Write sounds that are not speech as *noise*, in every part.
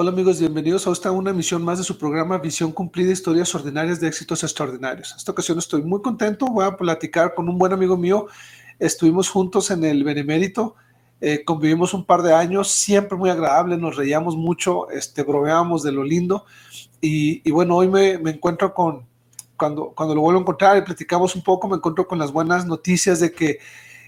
Hola amigos, bienvenidos a esta una emisión más de su programa Visión Cumplida, Historias Ordinarias de Éxitos Extraordinarios. Esta ocasión estoy muy contento, voy a platicar con un buen amigo mío. Estuvimos juntos en el Benemérito, eh, convivimos un par de años, siempre muy agradable, nos reíamos mucho, este, bromeábamos de lo lindo. Y, bueno, hoy me, me, encuentro con, cuando, cuando lo vuelvo a encontrar y platicamos un poco, me encuentro con las buenas noticias de que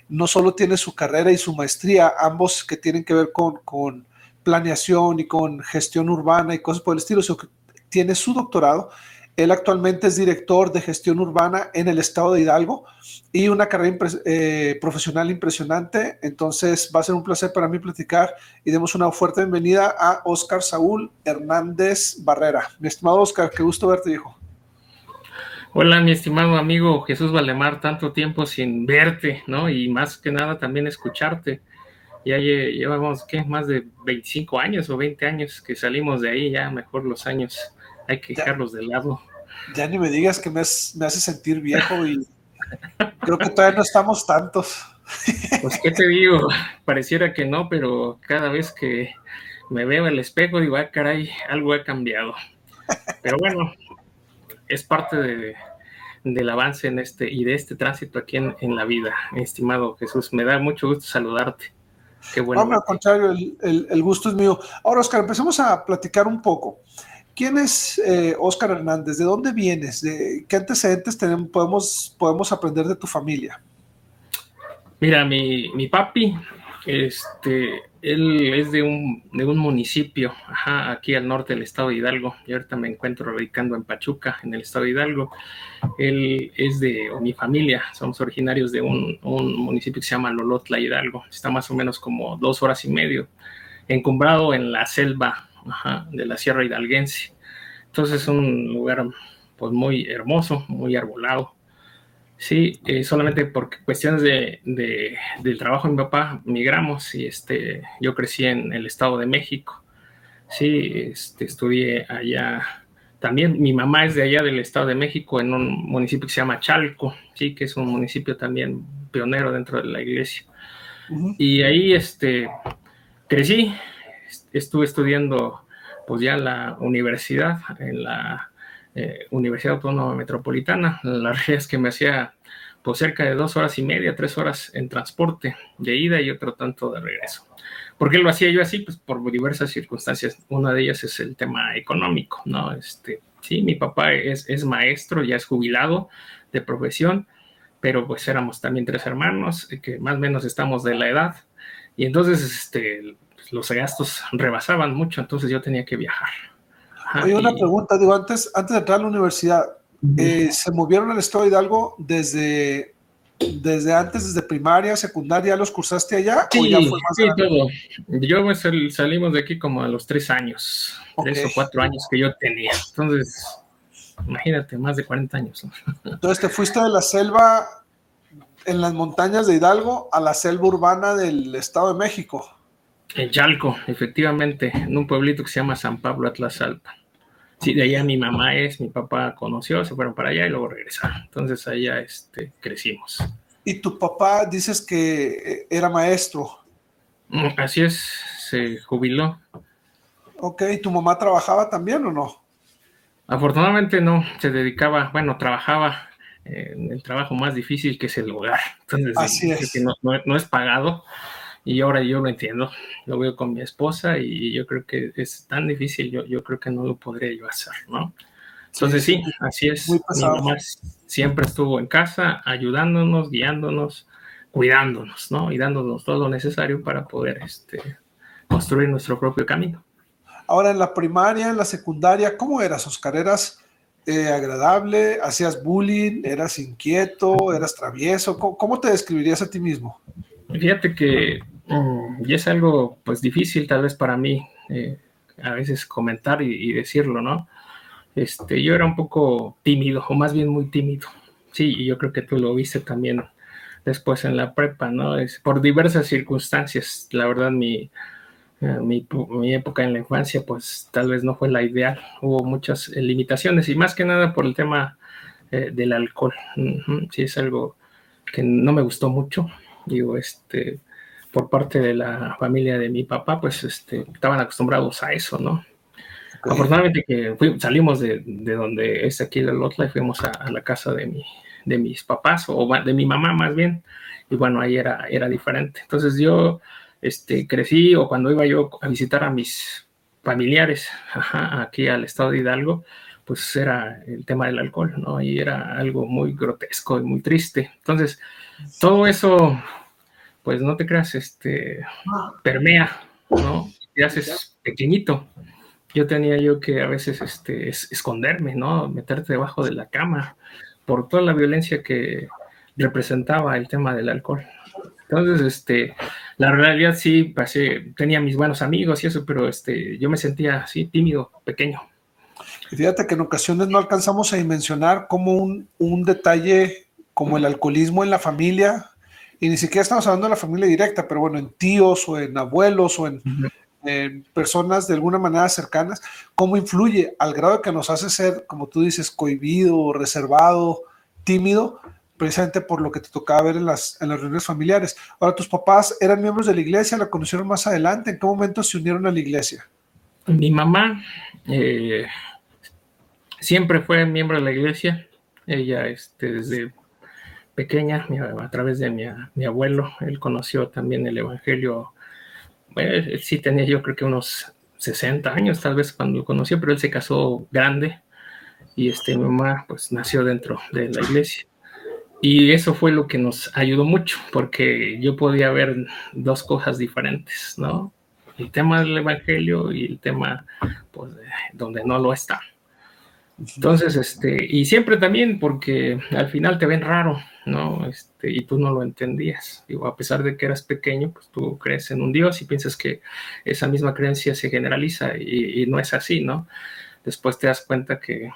no solo tiene su carrera y su maestría, ambos que tienen que ver con, con planeación y con gestión urbana y cosas por el estilo, sino que tiene su doctorado. Él actualmente es director de gestión urbana en el estado de Hidalgo y una carrera eh, profesional impresionante. Entonces va a ser un placer para mí platicar y demos una fuerte bienvenida a Oscar Saúl Hernández Barrera. Mi estimado Oscar, qué gusto verte, hijo. Hola, mi estimado amigo Jesús Valdemar, tanto tiempo sin verte, ¿no? Y más que nada también escucharte ya llevamos, ¿qué? Más de 25 años o 20 años que salimos de ahí, ya mejor los años hay que dejarlos de lado. Ya ni me digas que me, me hace sentir viejo y *laughs* creo que todavía no estamos tantos. Pues, ¿qué te digo? Pareciera que no, pero cada vez que me veo el espejo digo, ah, caray, algo ha cambiado. Pero bueno, es parte de, del avance en este y de este tránsito aquí en, en la vida, estimado Jesús. Me da mucho gusto saludarte. Qué bueno. al contrario, el, gusto es mío. Ahora, Oscar, empecemos a platicar un poco. ¿Quién es eh, Oscar Hernández? ¿De dónde vienes? ¿De ¿Qué antecedentes tenemos, podemos, podemos aprender de tu familia? Mira, mi, mi papi este, él es de un, de un municipio, aquí al norte del estado de Hidalgo. Y ahorita me encuentro radicando en Pachuca, en el estado de Hidalgo. Él es de, o mi familia, somos originarios de un, municipio que se llama Lolotla Hidalgo. Está más o menos como dos horas y medio, encumbrado en la selva de la Sierra Hidalguense. Entonces es un lugar pues muy hermoso, muy arbolado Sí, eh, solamente por cuestiones de, del trabajo de mi papá migramos y este, yo crecí en el Estado de México. Sí, este, estudié allá. También mi mamá es de allá del Estado de México, en un municipio que se llama Chalco, sí, que es un municipio también pionero dentro de la iglesia. Y ahí este, crecí, estuve estudiando pues ya la universidad, en la eh, Universidad Autónoma Metropolitana. La realidad es que me hacía pues cerca de dos horas y media, tres horas en transporte de ida y otro tanto de regreso. ¿Por qué lo hacía yo así? Pues por diversas circunstancias. Una de ellas es el tema económico, ¿no? Este, sí, mi papá es, es maestro, ya es jubilado de profesión, pero pues éramos también tres hermanos que más o menos estamos de la edad y entonces este, los gastos rebasaban mucho, entonces yo tenía que viajar. Oye, una pregunta, digo, antes, antes de entrar a la universidad, eh, ¿se movieron al estado de Hidalgo desde, desde antes, desde primaria, secundaria, los cursaste allá? Sí, sí todo. Yo pues, salimos de aquí como a los tres años, tres o cuatro años que yo tenía. Entonces, imagínate, más de 40 años. Entonces, te fuiste de la selva en las montañas de Hidalgo a la selva urbana del Estado de México. En Chalco, efectivamente, en un pueblito que se llama San Pablo Atlasalpa. Sí, de allá mi mamá es, mi papá conoció, se fueron para allá y luego regresaron. Entonces allá este, crecimos. ¿Y tu papá dices que eh, era maestro? Mm, así es, se jubiló. Ok, ¿tu mamá trabajaba también o no? Afortunadamente no, se dedicaba, bueno, trabajaba en el trabajo más difícil que es el hogar. Entonces, Así es. Que no es pagado, y ahora yo lo entiendo, lo veo con mi esposa y yo creo que es tan difícil, yo, yo creo que no lo podría yo hacer, ¿no? Entonces sí, así es. Mi mamá siempre estuvo en casa ayudándonos, guiándonos, cuidándonos, ¿no? Y dándonos todo lo necesario para poder este, construir nuestro propio camino. Ahora, en la primaria, en la secundaria, ¿cómo eras, Oscar? ¿Eras eh, agradable? ¿Hacías bullying? ¿Eras inquieto? ¿Eras travieso? ¿Cómo, te describirías a ti mismo? Fíjate que mm, y es algo pues difícil tal vez para mí eh, a veces comentar y, decirlo, ¿no? Este, yo era un poco tímido, o más bien muy tímido. Sí, y yo creo que tú lo viste también después en la prepa, ¿no? Es por diversas circunstancias. La verdad, mi, eh, mi, época en la infancia, pues tal vez no fue la ideal. Hubo muchas eh, limitaciones y más que nada por el tema del alcohol. Sí, es algo que no me gustó mucho digo, este, por parte de la familia de mi papá, pues este, estaban acostumbrados a eso, ¿no? Afortunadamente que salimos de, donde es aquí la Lotla y fuimos a, la casa de, mi, de mis papás o de mi mamá más bien. Y bueno, ahí era, era diferente. Entonces yo este, crecí o cuando iba yo a visitar a mis familiares aquí al estado de Hidalgo, pues era el tema del alcohol, ¿no? Y era algo muy grotesco y muy triste. Entonces, todo eso, pues no te creas, este, permea, ¿no? Te haces pequeñito. Yo tenía yo que a veces este, esconderme, ¿no? Meterte debajo de la cama por toda la violencia que representaba el tema del alcohol. Entonces, este, la realidad sí, pasé, tenía mis buenos amigos y eso, pero este, yo me sentía así tímido, pequeño. Y fíjate que en ocasiones no alcanzamos a dimensionar como un, un detalle como el alcoholismo en la familia, y ni siquiera estamos hablando de la familia directa, pero bueno, en tíos o en abuelos o en, en personas de alguna manera cercanas, cómo influye al grado que nos hace ser, como tú dices, cohibido, reservado, tímido, precisamente por lo que te tocaba ver en las, en las reuniones familiares. Ahora, tus papás eran miembros de la iglesia, la conocieron más adelante, ¿en qué momento se unieron a la iglesia? Mi mamá eh, siempre fue miembro de la iglesia, ella este, desde pequeña, a través de mi, mi abuelo, él conoció también el Evangelio, bueno, sí tenía yo creo que unos 60 años tal vez cuando lo conoció, pero él se casó grande y este, mi mamá pues nació dentro de la iglesia. Y eso fue lo que nos ayudó mucho, porque yo podía ver dos cosas diferentes, ¿no? El tema del Evangelio y el tema, pues, donde no lo está. Entonces, este, y siempre también porque al final te ven raro, ¿no? Este, y tú no lo entendías. Digo, a pesar de que eras pequeño, pues tú crees en un Dios y piensas que esa misma creencia se generaliza y, y no es así, ¿no? Después te das cuenta que,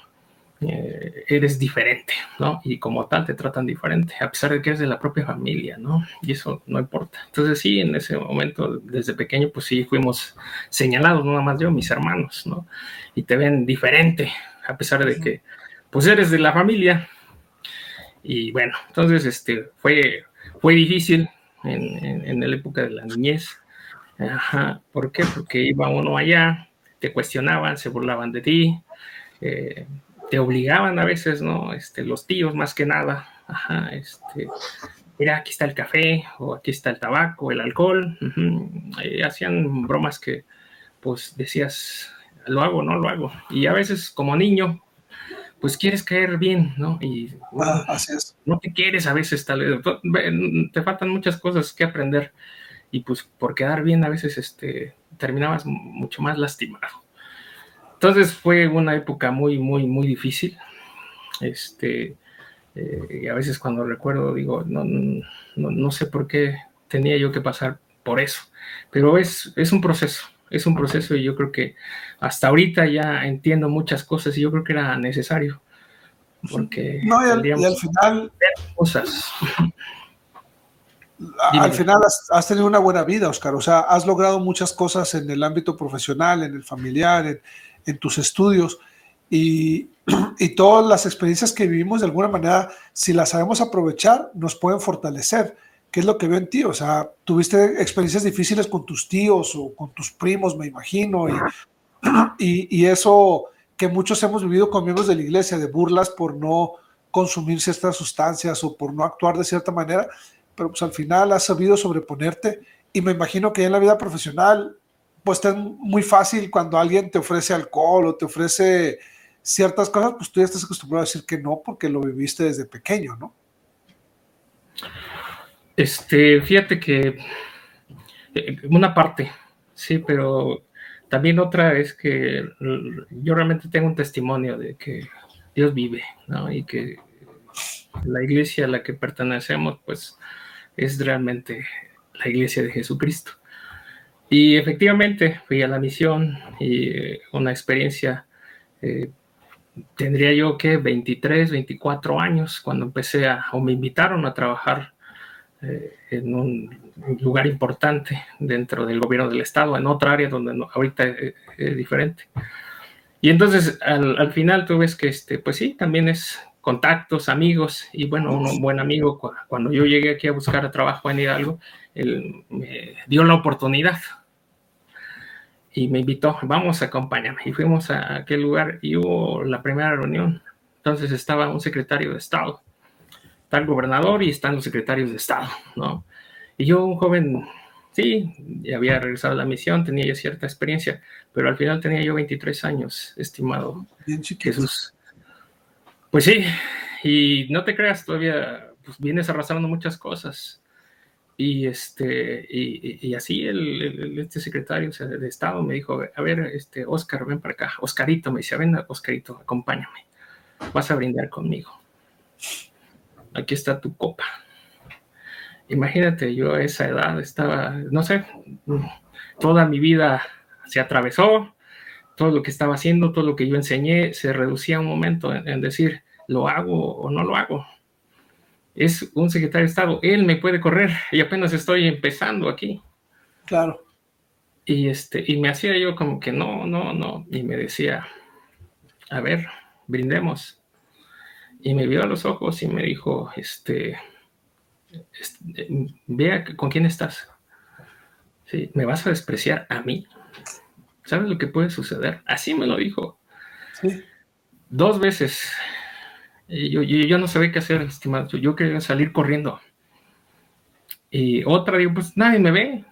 eh, eres diferente, ¿no? Y como tal te tratan diferente, a pesar de que eres de la propia familia, ¿no? Y eso no importa. Entonces sí, en ese momento, desde pequeño, pues sí fuimos señalados, nada más yo, mis hermanos, ¿no? Y te ven diferente, a pesar de que, pues eres de la familia. Y bueno, entonces, este, fue, fue difícil en, en, la época de la niñez. Ajá. ¿Por qué? Porque iba uno allá, te cuestionaban, se burlaban de ti, eh, te obligaban a veces, ¿no? Este, los tíos más que nada, ajá, este, mira, aquí está el café, o aquí está el tabaco, el alcohol, hacían bromas que, pues, decías, lo hago, no lo hago, y a veces como niño, pues quieres caer bien, ¿no? Y ah, así es. no te quieres a veces, tal vez, te faltan muchas cosas que aprender, y pues por quedar bien a veces, este, terminabas mucho más lastimado. Entonces fue una época muy, muy, muy difícil. Este, eh, y a veces cuando recuerdo digo, no, no, no, sé por qué tenía yo que pasar por eso, pero es, es un proceso, es un proceso y yo creo que hasta ahorita ya entiendo muchas cosas y yo creo que era necesario. Porque no, y al, final cosas. Al final has, has, tenido una buena vida, Oscar. O sea, has logrado muchas cosas en el ámbito profesional, en el familiar, en, en tus estudios y, *clears throat* y, todas las experiencias que vivimos de alguna manera, si las sabemos aprovechar, nos pueden fortalecer. ¿Qué es lo que veo en ti? O sea, tuviste experiencias difíciles con tus tíos o con tus primos, me imagino, y, *clears throat* y, y eso que muchos hemos vivido con miembros de la iglesia, de burlas por no consumir ciertas sustancias o por no actuar de cierta manera, pero pues al final has sabido sobreponerte y me imagino que en la vida profesional pues es muy fácil cuando alguien te ofrece alcohol o te ofrece ciertas cosas, pues tú ya estás acostumbrado a decir que no porque lo viviste desde pequeño, ¿no? Este, fíjate que eh, una parte, sí, pero también otra es que yo realmente tengo un testimonio de que Dios vive, ¿no? Y que la iglesia a la que pertenecemos, pues, es realmente la iglesia de Jesucristo. Y efectivamente fui a la misión y eh, una experiencia, eh, tendría yo que 23, 24 años cuando empecé a, o me invitaron a trabajar eh, en un lugar importante dentro del gobierno del estado, en otra área donde ahorita es, diferente. Y entonces al, al, final tú ves que, este, pues sí, también es contactos, amigos, y bueno, un buen amigo, cuando yo llegué aquí a buscar trabajo en Hidalgo, él me dio la oportunidad y me invitó, vamos, acompáñame. Y fuimos a aquel lugar y hubo la primera reunión. Entonces estaba un secretario de Estado, está el gobernador y están los secretarios de Estado, ¿no? Y yo, un joven, sí, había regresado a la misión, tenía ya cierta experiencia, pero al final tenía yo 23 años, estimado Bien Jesús. Pues sí, y no te creas, todavía pues, vienes arrastrando muchas cosas. Y, este, y, así el, este secretario de Estado me dijo, a ver, este, Oscar, ven para acá. Oscarito me dice, ven, Oscarito, acompáñame. Vas a brindar conmigo. Aquí está tu copa. Imagínate, yo a esa edad estaba, no sé, toda mi vida se atravesó, todo lo que estaba haciendo, todo lo que yo enseñé, se reducía un momento en decir, ¿lo hago o no lo hago? Es un secretario de Estado, él me puede correr y apenas estoy empezando aquí. Claro. Y, este, y me hacía yo como que no, no, no, y me decía, a ver, brindemos. Y me vio a los ojos y me dijo, este, este vea con quién estás. Sí, ¿Me vas a despreciar a mí? ¿Sabes lo que puede suceder? Así me lo dijo. Sí. Dos veces y yo, yo, no sabía qué hacer, estimado. Yo, quería salir corriendo. Y otra, digo, pues nadie me ve.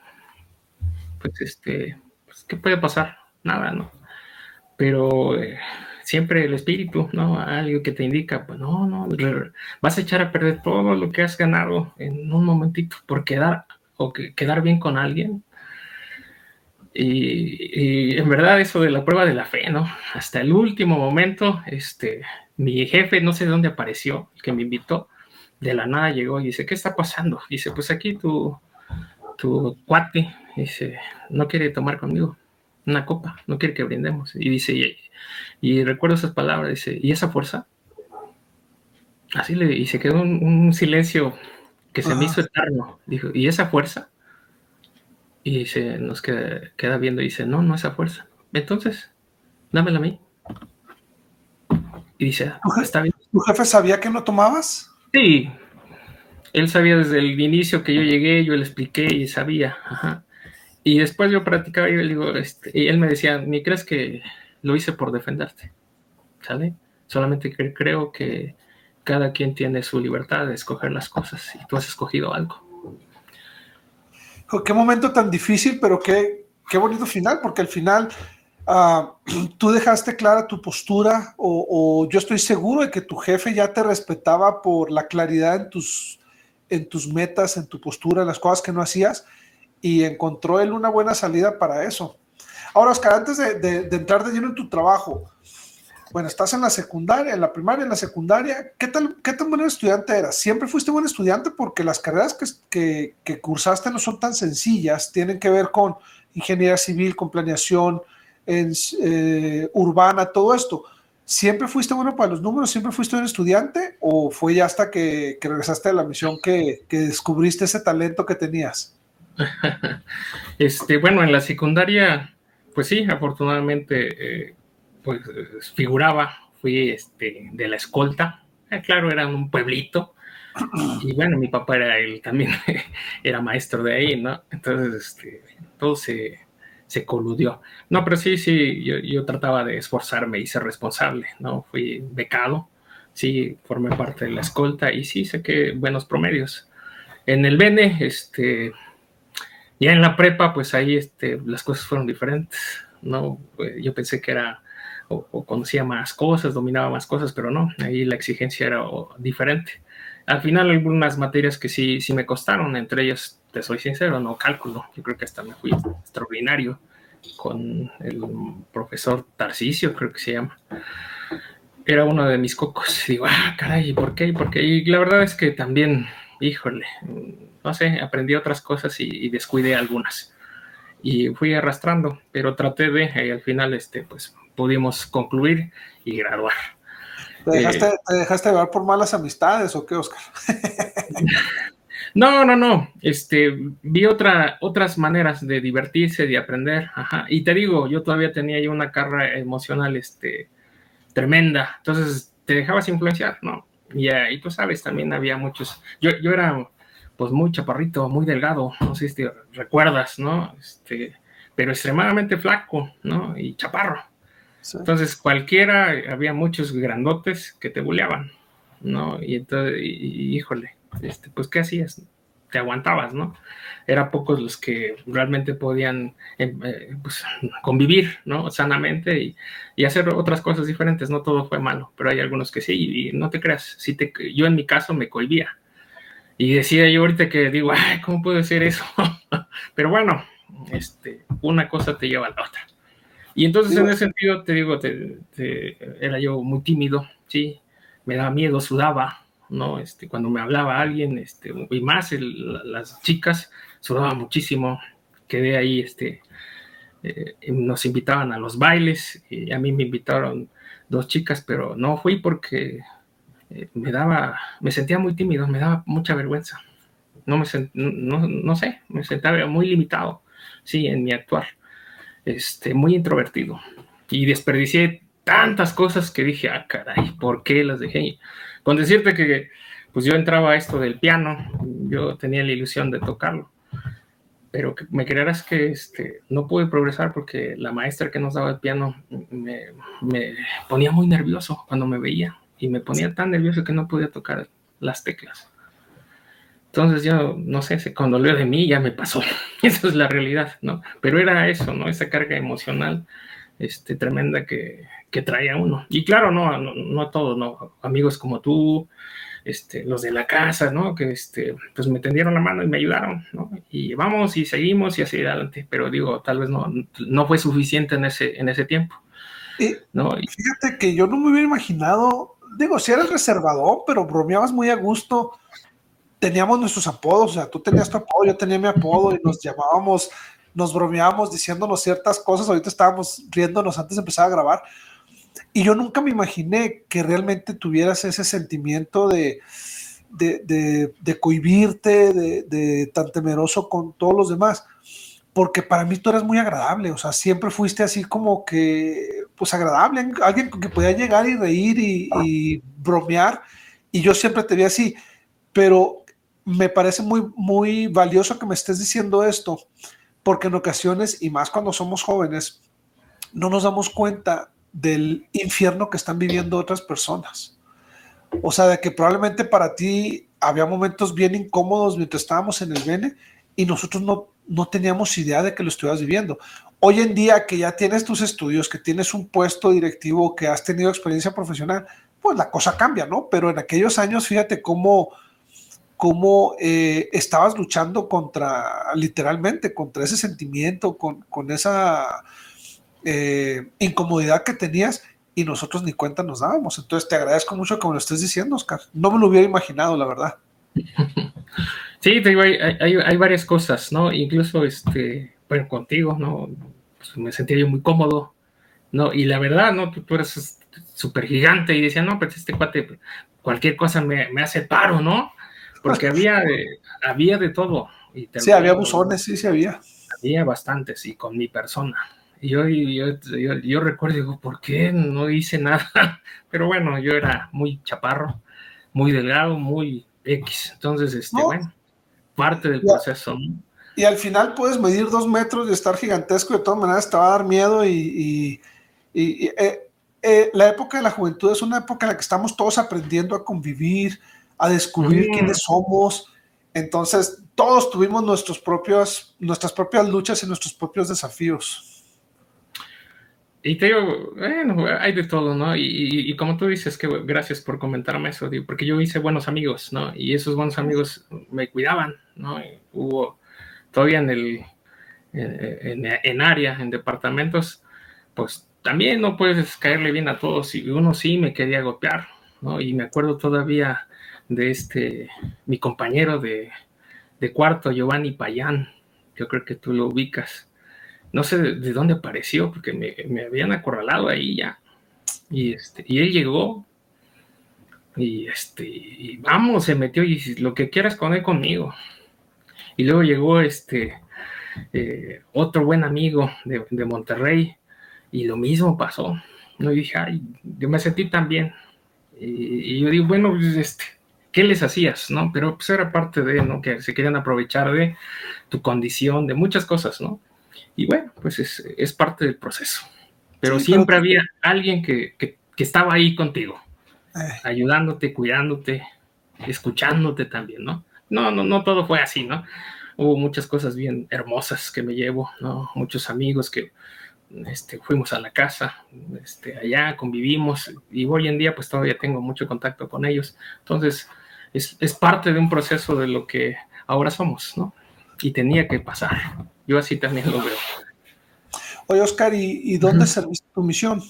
Pues este, pues, ¿qué puede pasar? Nada, ¿no? Pero eh, siempre el espíritu, ¿no? Algo que te indica, pues no, no, vas a echar a perder todo lo que has ganado en un momentito por quedar o que, quedar bien con alguien. Y, y, en verdad eso de la prueba de la fe, ¿no? Hasta el último momento, este, mi jefe, no sé de dónde apareció, el que me invitó, de la nada llegó y dice, ¿qué está pasando? Dice, pues aquí tu, tu cuate, dice, no quiere tomar conmigo una copa, no quiere que brindemos. Y dice, y, recuerdo esas palabras, dice, ¿y esa fuerza? Así le, y se quedó un, silencio que se me hizo eterno. Dijo, ¿y esa fuerza? Y se nos queda, queda viendo y dice, no, no esa fuerza. Entonces, dámela a mí. Y dice, está bien. ¿Tu jefe sabía que no tomabas? Sí, él sabía desde el inicio que yo llegué, yo le expliqué y sabía. Y después yo practicaba y, digo, este, y él me decía, ni crees que lo hice por defenderte, ¿sale? Solamente que creo que cada quien tiene su libertad de escoger las cosas y tú has escogido algo. Qué momento tan difícil, pero qué, qué bonito final, porque al final Ah, *clears throat* tú dejaste clara tu postura o, yo estoy seguro de que tu jefe ya te respetaba por la claridad en tus, en tus metas, en tu postura, en las cosas que no hacías y encontró él una buena salida para eso. Ahora, Oscar, antes de, entrar de lleno en tu trabajo, bueno, estás en la secundaria, en la primaria, en la secundaria, ¿qué, tal, qué tan buen estudiante eras? ¿Siempre fuiste buen estudiante? Porque las carreras que, que cursaste no son tan sencillas, tienen que ver con ingeniería civil, con planeación, en, eh, urbana, todo esto. ¿Siempre fuiste bueno para los números? ¿Siempre fuiste un estudiante? ¿O fue ya hasta que, regresaste a la misión que, descubriste ese talento que tenías? *laughs* este, bueno, en la secundaria, pues sí, afortunadamente, eh, pues figuraba, fui este, de la escolta. Eh, claro, era un pueblito. Y bueno, mi papá era él también, *laughs* era maestro de ahí, ¿no? Entonces, este, todo se, se coludió. No, pero sí, sí, yo, trataba de esforzarme y ser responsable, ¿no? Fui becado, sí, formé parte de la escolta y sí, saqué buenos promedios. En el Bene, este, ya en la prepa, pues ahí este, las cosas fueron diferentes, ¿no? Yo pensé que era, o, conocía más cosas, dominaba más cosas, pero no, ahí la exigencia era diferente. Al final algunas materias que sí, sí me costaron, entre ellas te soy sincero, no cálculo. Yo creo que hasta me fui extraordinario con el profesor Tarcisio, creo que se llama. Era uno de mis cocos. Y digo, ah, caray, ¿por qué? ¿Por qué? Y la verdad es que también, híjole, no sé, aprendí otras cosas y, descuidé algunas. Y fui arrastrando, pero traté de, y al final, este, pues, pudimos concluir y graduar. ¿Te dejaste, eh, ¿te dejaste llevar por malas amistades o qué, Oscar? *laughs* No, no, no. Este, vi otra, otras maneras de divertirse, de aprender. Ajá. Y te digo, yo todavía tenía ahí una carga emocional, este, tremenda. Entonces, te dejabas influenciar, ¿no? Y, y tú sabes, también había muchos. Yo, yo era, pues, muy chaparrito, muy delgado. No sé si te recuerdas, ¿no? Este, pero extremadamente flaco, ¿no? Y chaparro. Entonces, cualquiera, había muchos grandotes que te buleaban, ¿no? Y entonces, híjole, este, pues, ¿qué hacías? Te aguantabas, ¿no? Eran pocos los que realmente podían em, eh, pues, convivir, ¿no? Sanamente y, y, hacer otras cosas diferentes. No todo fue malo, pero hay algunos que sí, y no te creas. Si te, yo en mi caso me cohibía. Y decía yo ahorita que digo, ay, ¿cómo puede ser eso? *laughs* pero bueno, este, una cosa te lleva a la otra. Y entonces en ese sentido te digo, era yo muy tímido, sí, me daba miedo, sudaba, ¿no? Este, cuando me hablaba alguien, este, y más las chicas, sudaba muchísimo, quedé ahí, este, eh, nos invitaban a los bailes, y a mí me invitaron dos chicas, pero no fui porque eh, me daba, me sentía muy tímido, me daba mucha vergüenza. No me no, no sé, me sentía muy limitado, sí, en mi actuar este, muy introvertido y desperdicié tantas cosas que dije, ah, caray, ¿por qué las dejé? Con decirte que pues yo entraba a esto del piano, yo tenía la ilusión de tocarlo, pero que me creerás que este, no pude progresar porque la maestra que nos daba el piano me, ponía muy nervioso cuando me veía y me ponía tan nervioso que no podía tocar las teclas. Entonces yo, no sé, cuando leo de mí ya me pasó. *laughs* Esa es la realidad, ¿no? Pero era eso, ¿no? Esa carga emocional este, tremenda que, que traía uno. Y claro, no, no, no todos, ¿no? Amigos como tú, este, los de la casa, ¿no? Que este, pues me tendieron la mano y me ayudaron, ¿no? Y vamos y seguimos y así adelante. Pero digo, tal vez no, no fue suficiente en ese, en ese tiempo. ¿no? fíjate que yo no me hubiera imaginado, digo, si eras reservador, pero bromeabas muy a gusto teníamos nuestros apodos, o sea, tú tenías tu apodo, yo tenía mi apodo y nos llamábamos, nos bromeábamos diciéndonos ciertas cosas, ahorita estábamos riéndonos antes de empezar a grabar, y yo nunca me imaginé que realmente tuvieras ese sentimiento de, de, de, cohibirte, de, tan temeroso con todos los demás, porque para mí tú eras muy agradable, o sea, siempre fuiste así como que, pues agradable, alguien que podía llegar y reír y, y bromear, y yo siempre te vi así, pero me parece muy, muy valioso que me estés diciendo esto, porque en ocasiones, y más cuando somos jóvenes, no nos damos cuenta del infierno que están viviendo otras personas. O sea, de que probablemente para ti había momentos bien incómodos mientras estábamos en el Bene y nosotros no, no teníamos idea de que lo estuvieras viviendo. Hoy en día que ya tienes tus estudios, que tienes un puesto directivo, que has tenido experiencia profesional, pues la cosa cambia, ¿no? Pero en aquellos años, fíjate cómo cómo eh, estabas luchando contra, literalmente, contra ese sentimiento, con, esa eh, incomodidad que tenías y nosotros ni cuenta nos dábamos. Entonces te agradezco mucho que me lo estés diciendo, Oscar. No me lo hubiera imaginado, la verdad. *laughs* Sí, te digo, hay, varias cosas, ¿no? Incluso, este, bueno, contigo, ¿no? Pues me sentía yo muy cómodo, ¿no? Y la verdad, ¿no? Tú, eres súper gigante y decía, no, pero este cuate, cualquier cosa me, me hace paro, ¿no? Porque había de, había de todo. Y sí, había buzones, sí, sí había. Había bastantes, y con mi persona. Y yo, yo, yo, recuerdo, digo, ¿por qué no hice nada? *laughs* Pero bueno, yo era muy chaparro, muy delgado, muy X. Entonces, este, bueno, parte del proceso. Y al final puedes medir dos metros y estar gigantesco, de todas maneras te va a dar miedo y, y, eh, eh, la época de la juventud es una época en la que estamos todos aprendiendo a convivir, a descubrir mm. quiénes somos. Entonces, todos tuvimos nuestros propios, nuestras propias luchas y nuestros propios desafíos. Y te digo, bueno, hay de todo, ¿no? Y, como tú dices, que gracias por comentarme eso, porque yo hice buenos amigos, ¿no? Y esos buenos amigos me cuidaban, ¿no? hubo todavía en el, en, en, área, en departamentos, pues también no puedes caerle bien a todos y uno sí me quería golpear, ¿no? Y me acuerdo todavía de este, mi compañero de, cuarto, Giovanni Payán, yo creo que tú lo ubicas. No sé de, dónde apareció, porque me, habían acorralado ahí ya. Y, este, y él llegó, y este, y vamos, se metió, y lo que quieras con él conmigo. Y luego llegó este, eh, otro buen amigo de, de, Monterrey, y lo mismo pasó. ¿no? Y dije, ay, yo me sentí tan bien. Y, y yo digo, bueno, pues, este, ¿qué les hacías? ¿no? Pero pues era parte de, ¿no? Que se querían aprovechar de tu condición, de muchas cosas, ¿no? Y bueno, pues es, parte del proceso. Pero siempre había alguien que, estaba ahí contigo, ayudándote, cuidándote, escuchándote también, ¿no? No, no, no todo fue así, ¿no? Hubo muchas cosas bien hermosas que me llevo, ¿no? Muchos amigos que este, fuimos a la casa, este, allá convivimos y hoy en día pues todavía tengo mucho contacto con ellos. Entonces es, es parte de un proceso de lo que ahora somos, ¿no? Y tenía que pasar. Yo así también lo veo. Oye, Oscar, ¿y, dónde serviste tu misión?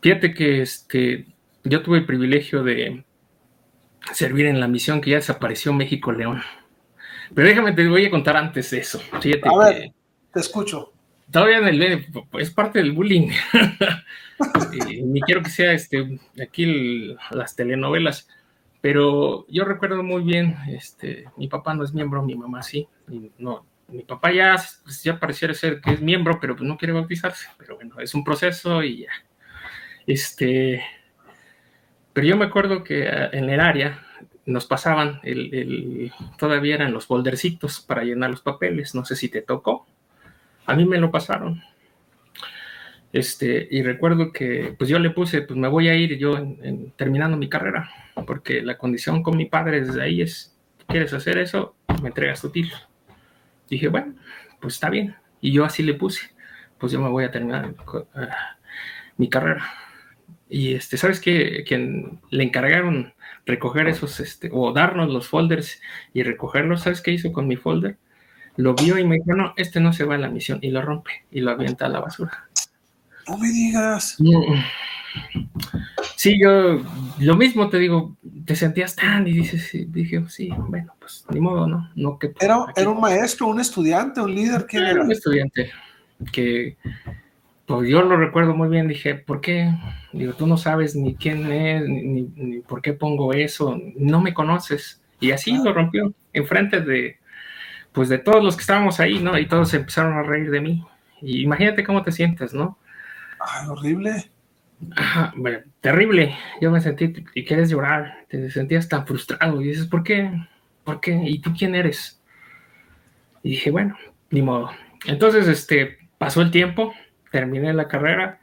Fíjate que este, yo tuve el privilegio de servir en la misión que ya desapareció México León. Pero déjame, te voy a contar antes de eso. a ver, te escucho. Todavía en el, es parte del bullying. *laughs* ni quiero que sea este, aquí las telenovelas. Pero yo recuerdo muy bien, este, mi papá no es miembro, mi mamá sí, no, mi papá ya, pues, ya pareciera ser que es miembro, pero pues no quiere bautizarse, pero bueno, es un proceso y ya. Este, pero yo me acuerdo que ah, en el área nos pasaban, el, todavía eran los foldercitos para llenar los papeles, no sé si te tocó, a mí me lo pasaron. Este, y recuerdo que pues yo le puse, pues me voy a ir yo terminando mi carrera, porque la condición con mi padre desde ahí es, ¿quieres hacer eso? Me entregas tu título. Dije, bueno, pues está bien. Y yo así le puse, pues yo me voy a terminar eh, mi carrera. Y este, ¿sabes qué? Quien le encargaron recoger esos, este, o darnos los folders y recogerlos, ¿sabes qué hizo con mi folder? Lo vio y me dijo, no, este no se va a la misión, y lo rompe y lo avienta a la basura. No me digas. Sí, yo lo mismo te digo, te sentías tan y dices, dije, sí, bueno, pues ni modo, ¿no? no que, ¿Era, ¿Era un maestro, un estudiante, un líder? ¿Quién era? un estudiante que, pues yo lo recuerdo muy bien, dije, ¿por qué? Digo, tú no sabes ni quién es, ni, por qué pongo eso, no me conoces. Y así lo rompió, enfrente de, pues de todos los que estábamos ahí, ¿no? Y todos empezaron a reír de mí. Y imagínate cómo te sientes, ¿no? Horrible. terrible. Yo me sentí y quieres llorar, te sentías tan frustrado y dices, ¿por qué? ¿Por qué? ¿Y tú quién eres? Y dije, bueno, ni modo. Entonces, este, pasó el tiempo, terminé la carrera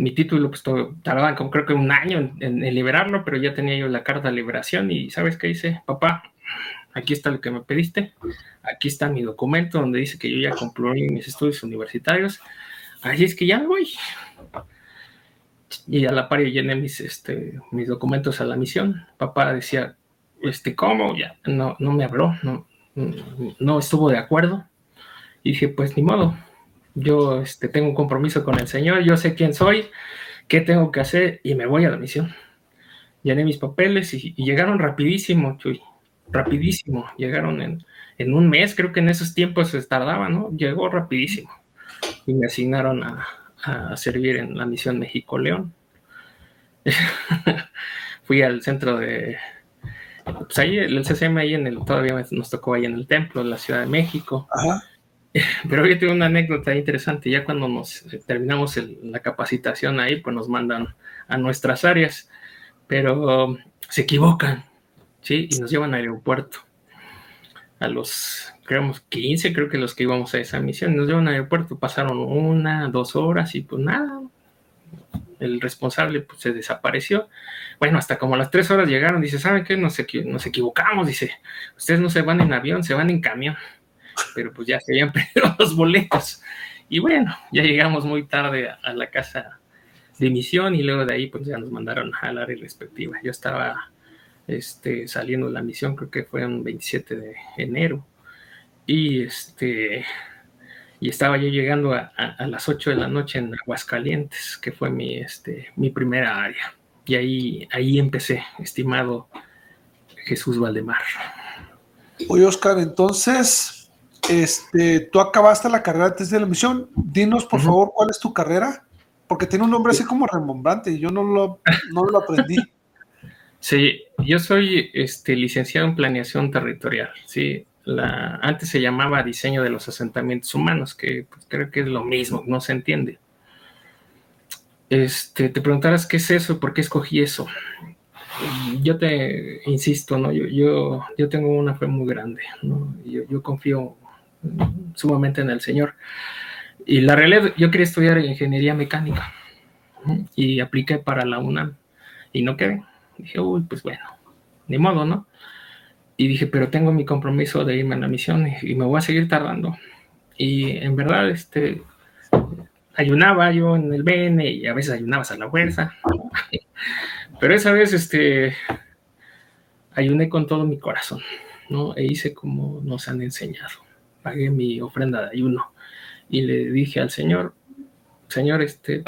mi título pues tardaban como creo que un año en, en, liberarlo, pero ya tenía yo la carta de liberación y ¿sabes qué hice? Papá, aquí está lo que me pediste, aquí está mi documento donde dice que yo ya concluí mis estudios universitarios Así es que ya voy. Y a la par llené mis, este, mis documentos a la misión. Papá decía, este, ¿cómo? Ya no, no me habló, no, no estuvo de acuerdo. Y dije, pues ni modo, yo este, tengo un compromiso con el Señor, yo sé quién soy, qué tengo que hacer y me voy a la misión. Llené mis papeles y, llegaron rapidísimo, Chuy, rapidísimo. Llegaron en, en, un mes, creo que en esos tiempos se tardaba, ¿no? Llegó rapidísimo y me asignaron a, servir en la misión México-León. *laughs* Fui al centro de, pues ahí el CCM ahí en el, todavía nos tocó ahí en el templo de la Ciudad de México. *laughs* Pero yo tengo una anécdota interesante, ya cuando nos eh, terminamos la capacitación ahí, pues nos mandan a nuestras áreas, pero se equivocan, ¿sí? Y nos llevan al aeropuerto. A los creamos 15, creo que los que íbamos a esa misión, nos llevan al aeropuerto, pasaron una, dos horas y pues nada, el responsable pues, se desapareció. Bueno, hasta como las tres horas llegaron, dice, ¿saben qué? Nos, nos equivocamos, dice, ustedes no se van en avión, se van en camión, pero pues ya se habían *laughs* perdido los boletos. Y bueno, ya llegamos muy tarde a, la casa de misión y luego de ahí pues ya nos mandaron a la área respectiva. Yo estaba este, saliendo de la misión, creo que fue un 27 de enero y este y estaba yo llegando a, las 8 de la noche en Aguascalientes, que fue mi, este, mi primera área. Y ahí, ahí empecé, estimado Jesús Valdemar. Oye, Oscar, entonces, este, tú acabaste la carrera antes de la misión. Dinos, por favor, cuál es tu carrera, porque tiene un nombre así como remembrante y yo no lo, no lo aprendí. *laughs* Sí, yo soy este, licenciado en planeación territorial, sí, antes se llamaba diseño de los asentamientos humanos, que pues, creo que es lo mismo, no se entiende. Este, te preguntarás qué es eso, por qué escogí eso. Yo te insisto, ¿no? Yo, yo, yo tengo una fe muy grande, ¿no? Yo, confío sumamente en el Señor. Y la realidad, yo quería estudiar ingeniería mecánica y apliqué para la UNAM y no quedé. Dije, uy, pues bueno, ni modo, ¿no? Y dije, pero tengo mi compromiso de irme a la misión y, me voy a seguir tardando. Y en verdad, este, ayunaba yo en el BN y a veces ayunabas a la fuerza. *laughs* Pero esa vez, este, ayuné con todo mi corazón, ¿no? E hice como nos han enseñado. Pagué mi ofrenda de ayuno y le dije al Señor, Señor, este,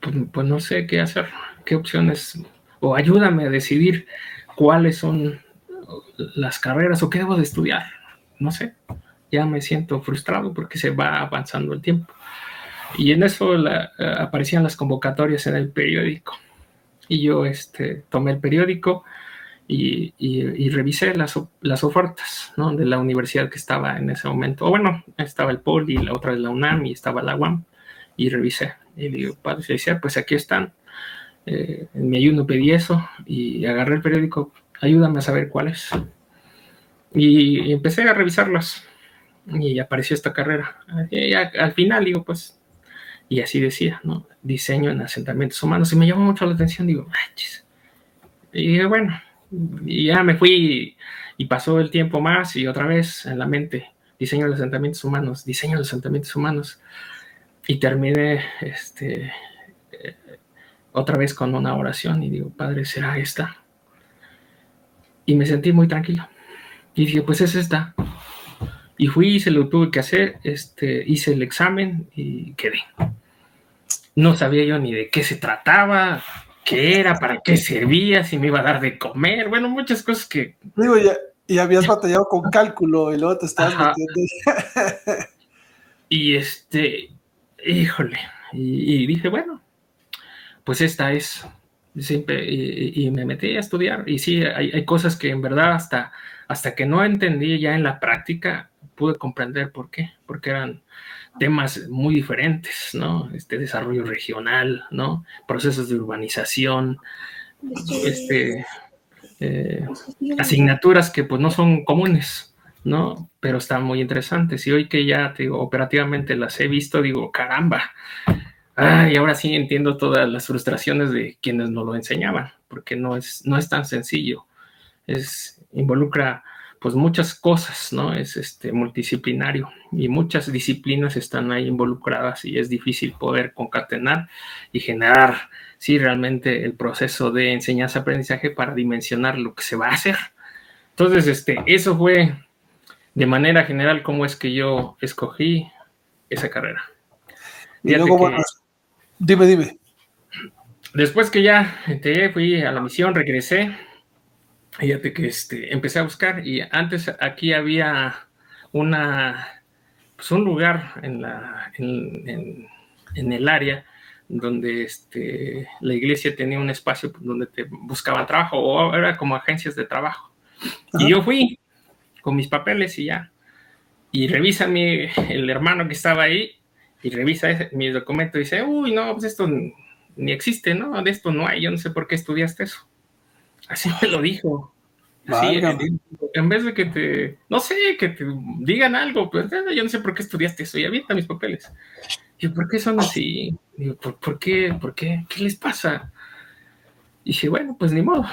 pues, pues, no sé qué hacer, qué opciones, o ayúdame a decidir cuáles son las carreras o qué debo de estudiar. No sé, ya me siento frustrado porque se va avanzando el tiempo. Y en eso aparecían las convocatorias en el periódico. Y yo este, tomé el periódico y, revisé las, las ofertas ¿no? de la universidad que estaba en ese momento. O bueno, estaba el Poli, la otra de la UNAM y estaba la UAM. Y revisé. Y digo, padre decía, pues aquí están. Eh, en mi ayuno pedí eso y agarré el periódico. Ayúdame a saber cuáles. Y, empecé a revisarlas. Y apareció esta carrera. Y al final digo, pues y así decía, ¿no? Diseño en asentamientos humanos. Y me llamó mucho la atención, digo, Y bueno, y ya me fui y, pasó el tiempo más y otra vez en la mente, diseño de asentamientos humanos, diseño de asentamientos humanos. Y terminé este, eh, otra vez con una oración y digo, Padre, ¿será esta? Y me sentí muy tranquilo. Y dije, pues es esta. Y fui, y se lo tuve que hacer, este, hice el examen y quedé. No sabía yo ni de qué se trataba, qué era, para qué servía, si me iba a dar de comer, bueno, muchas cosas que... Digo, ya, y habías batallado con cálculo y luego te estabas metiendo. *laughs* y este, híjole, y, dije, bueno, pues esta es, siempre, y, me metí a estudiar, y sí, hay, hay, cosas que en verdad hasta, hasta que no entendí ya en la práctica, pude comprender por qué, porque eran temas muy diferentes, ¿no? Este desarrollo regional, ¿no? Procesos de urbanización, este, eh, asignaturas que pues no son comunes, ¿no? Pero están muy interesantes. Y hoy que ya digo, operativamente las he visto, digo, caramba. Y ahora sí entiendo todas las frustraciones de quienes nos lo enseñaban, porque no es, no es tan sencillo. Es, involucra pues muchas cosas, ¿no? Es este multidisciplinario y muchas disciplinas están ahí involucradas y es difícil poder concatenar y generar, sí, realmente el proceso de enseñanza-aprendizaje para dimensionar lo que se va a hacer. Entonces, este, eso fue de manera general cómo es que yo escogí esa carrera. Y luego, dime, dime. Después que ya entré, fui a la misión, regresé, fíjate que este, empecé a buscar y antes aquí había una, pues un lugar en, la, en, el área donde este, la iglesia tenía un espacio donde te buscaban trabajo o era como agencias de trabajo. Y yo fui con mis papeles y ya. Y revisa mi, el hermano que estaba ahí y revisa mi documento y dice, uy, no, pues esto ni existe, ¿no? De esto no hay, yo no sé por qué estudiaste eso. Así me lo dijo. Sí, en vez de que te, no sé, que te digan algo, pues yo no sé por qué estudiaste eso y avienta mis papeles. Y ¿por qué son así? Digo, ¿por, qué? ¿Por qué? ¿Qué les pasa? Y dije, bueno, pues ni modo.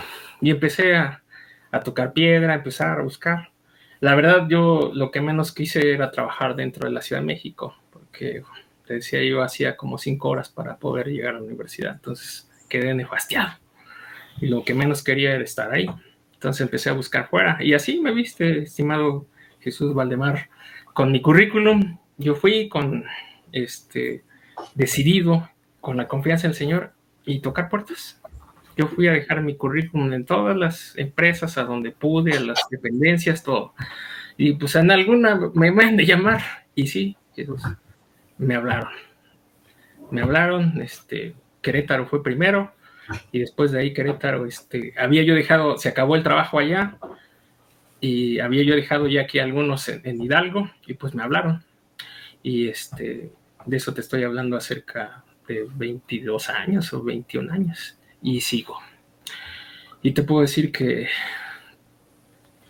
Y empecé a, a tocar piedra, a empezar a buscar. La verdad, yo lo que menos quise era trabajar dentro de la Ciudad de México, porque te decía, yo hacía como cinco horas para poder llegar a la universidad, entonces quedé nefastiado. Y lo que menos quería era estar ahí. Entonces empecé a buscar fuera. Y así me viste, estimado Jesús Valdemar, con mi currículum. Yo fui con este decidido, con la confianza del Señor y tocar puertas. Yo fui a dejar mi currículum en todas las empresas a donde pude, a las dependencias, todo. Y pues en alguna me van de llamar. Y sí, Jesús, me hablaron. Me hablaron, este, Querétaro fue primero, y después de ahí Querétaro, este, había yo dejado, se acabó el trabajo allá y había yo dejado ya aquí algunos en, Hidalgo y pues me hablaron y este, de eso te estoy hablando acerca de 22 años o 21 años y sigo. Y te puedo decir que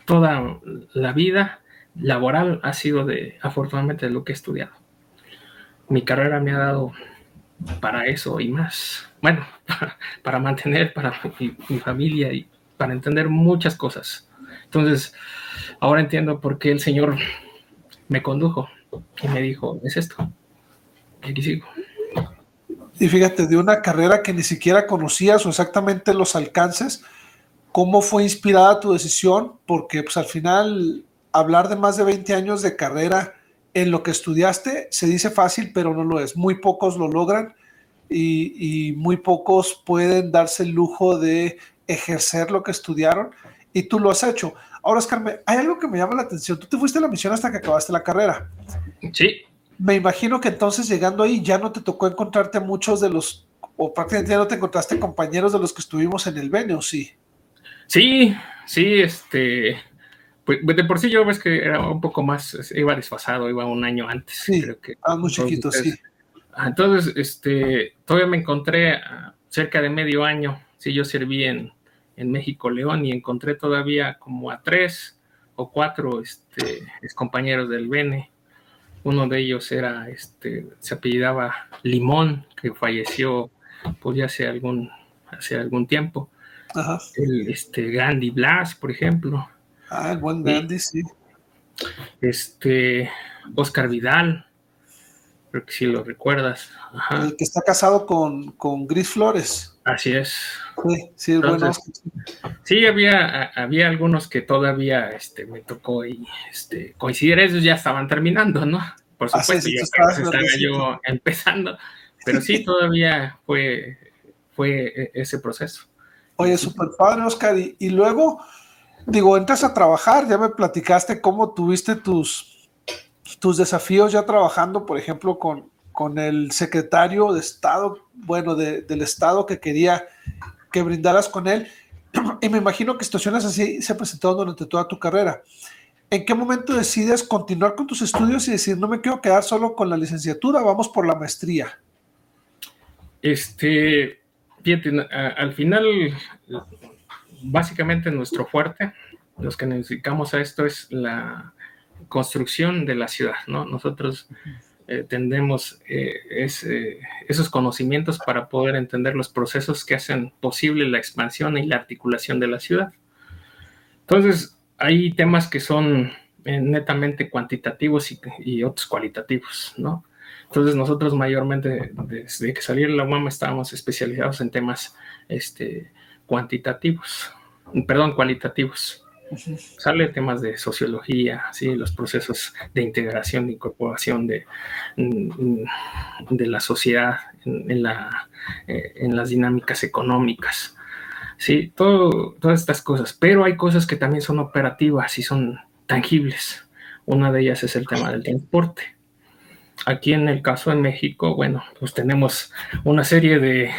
toda la vida laboral ha sido de, afortunadamente, de lo que he estudiado. Mi carrera me ha dado para eso y más. Bueno, *laughs* para, mantener para mi, familia y para entender muchas cosas. Entonces, ahora entiendo por qué el Señor me condujo y me dijo, es esto. Y aquí sigo. Y fíjate, de una carrera que ni siquiera conocías o exactamente los alcances, ¿cómo fue inspirada tu decisión? Porque pues al final hablar de más de 20 años de carrera en lo que estudiaste se dice fácil, pero no lo es. Muy pocos lo logran y, muy pocos pueden darse el lujo de ejercer lo que estudiaron y tú lo has hecho. Ahora, Oscar, hay algo que me llama la atención. Tú te fuiste a la misión hasta que acabaste la carrera. Sí. Me imagino que entonces llegando ahí ya no te tocó encontrarte muchos de los, o prácticamente ya no te encontraste compañeros de los que estuvimos en el ¿o sí? Sí, sí, este, pues, pues de por sí yo ves que era un poco más, iba desfasado, iba un año antes. Sí, creo que, ah, muy chiquito, sí. Ah, entonces, este, todavía me encontré cerca de medio año, sí, yo serví en, en México León y encontré todavía como a tres o cuatro este, compañeros del Bene. Uno de ellos era, este, se apellidaba Limón, que falleció pues ya hace algún, hace algún tiempo. Ajá. El este, Gandhi Blas, por ejemplo. Ah, el buen Gandhi, sí. Este, Oscar Vidal, creo que sí lo recuerdas. El que está casado con, con Gris Flores. Así es. Sí, sí, bueno. Sí, había, había algunos que todavía este, me tocó y este, coincidir, ellos ya estaban terminando, ¿no? Por ah, supuesto, ya estaba yo *laughs* empezando, pero sí, todavía fue, fue e, ese proceso. Oye, súper padre, Oscar. Y, luego, digo, entras a trabajar, ya me platicaste cómo tuviste tus, tus desafíos ya trabajando, por ejemplo, con, con el secretario de Estado, bueno, del Estado que quería que brindaras con él. *clears throat* Y me imagino que situaciones así se presentaron durante toda tu carrera. ¿En qué momento decides continuar con tus estudios y decir, no me quiero quedar solo con la licenciatura, vamos por la maestría? Este, al final, básicamente nuestro fuerte, los que nos dedicamos a esto es la construcción de la ciudad, ¿no? Nosotros eh, tendemos eh, eh, esos conocimientos para poder entender los procesos que hacen posible la expansión y la articulación de la ciudad. Entonces, hay temas que son netamente cuantitativos y, otros cualitativos, ¿no? Entonces nosotros mayormente desde que salir la UAM estábamos especializados en temas este, cuantitativos, perdón, cualitativos. Sale temas de sociología, ¿sí? los procesos de integración, de incorporación de, mm, de la sociedad en, la, eh, en las dinámicas económicas. Sí, todo, todas estas cosas, pero hay cosas que también son operativas y son tangibles. Una de ellas es el tema del transporte. Aquí en el caso de México, bueno, pues tenemos una serie de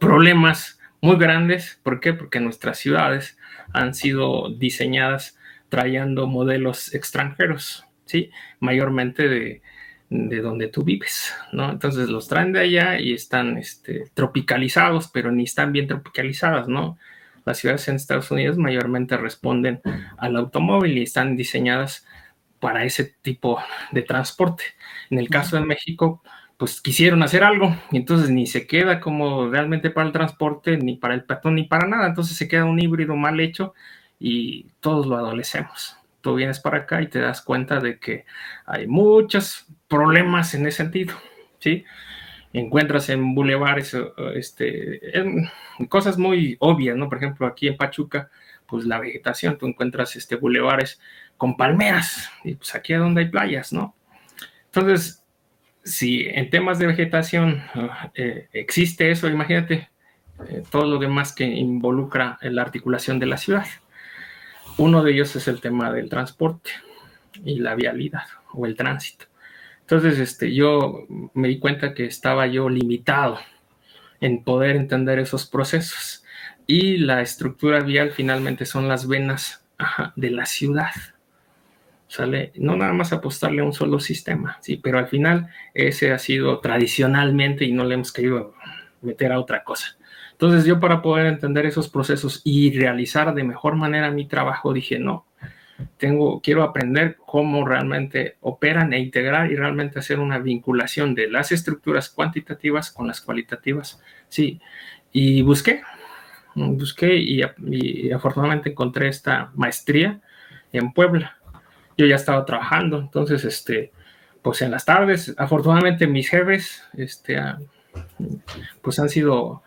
problemas muy grandes. ¿Por qué? Porque nuestras ciudades han sido diseñadas trayendo modelos extranjeros, ¿sí? Mayormente de, donde tú vives, ¿no? Entonces los traen de allá y están este, tropicalizados, pero ni están bien tropicalizadas, ¿no? Las ciudades en Estados Unidos mayormente responden al automóvil y están diseñadas para ese tipo de transporte. En el caso de México, pues quisieron hacer algo y entonces ni se queda como realmente para el transporte, ni para el peatón, ni para nada. Entonces se queda un híbrido mal hecho y todos lo adolecemos. Tú vienes para acá y te das cuenta de que hay muchos problemas en ese sentido, ¿sí? Encuentras en bulevares este, cosas muy obvias, ¿no? Por ejemplo, aquí en Pachuca, pues la vegetación, tú encuentras este, bulevares con palmeras, y pues aquí es donde hay playas, ¿no? Entonces, si en temas de vegetación eh, existe eso, imagínate eh, todo lo demás que involucra la articulación de la ciudad. Uno de ellos es el tema del transporte y la vialidad o el tránsito. Entonces, este, yo me di cuenta que estaba yo limitado en poder entender esos procesos. Y la estructura vial finalmente son las venas de la ciudad. ¿Sale? No nada más apostarle a un solo sistema, sí, pero al final ese ha sido tradicionalmente y no le hemos querido meter a otra cosa. Entonces yo para poder entender esos procesos y realizar de mejor manera mi trabajo dije, no, tengo, quiero aprender cómo realmente operan e integrar y realmente hacer una vinculación de las estructuras cuantitativas con las cualitativas. Sí, y busqué, busqué y, y afortunadamente encontré esta maestría en Puebla. Yo ya estaba trabajando, entonces, este, pues en las tardes, afortunadamente mis jefes, este, pues han sido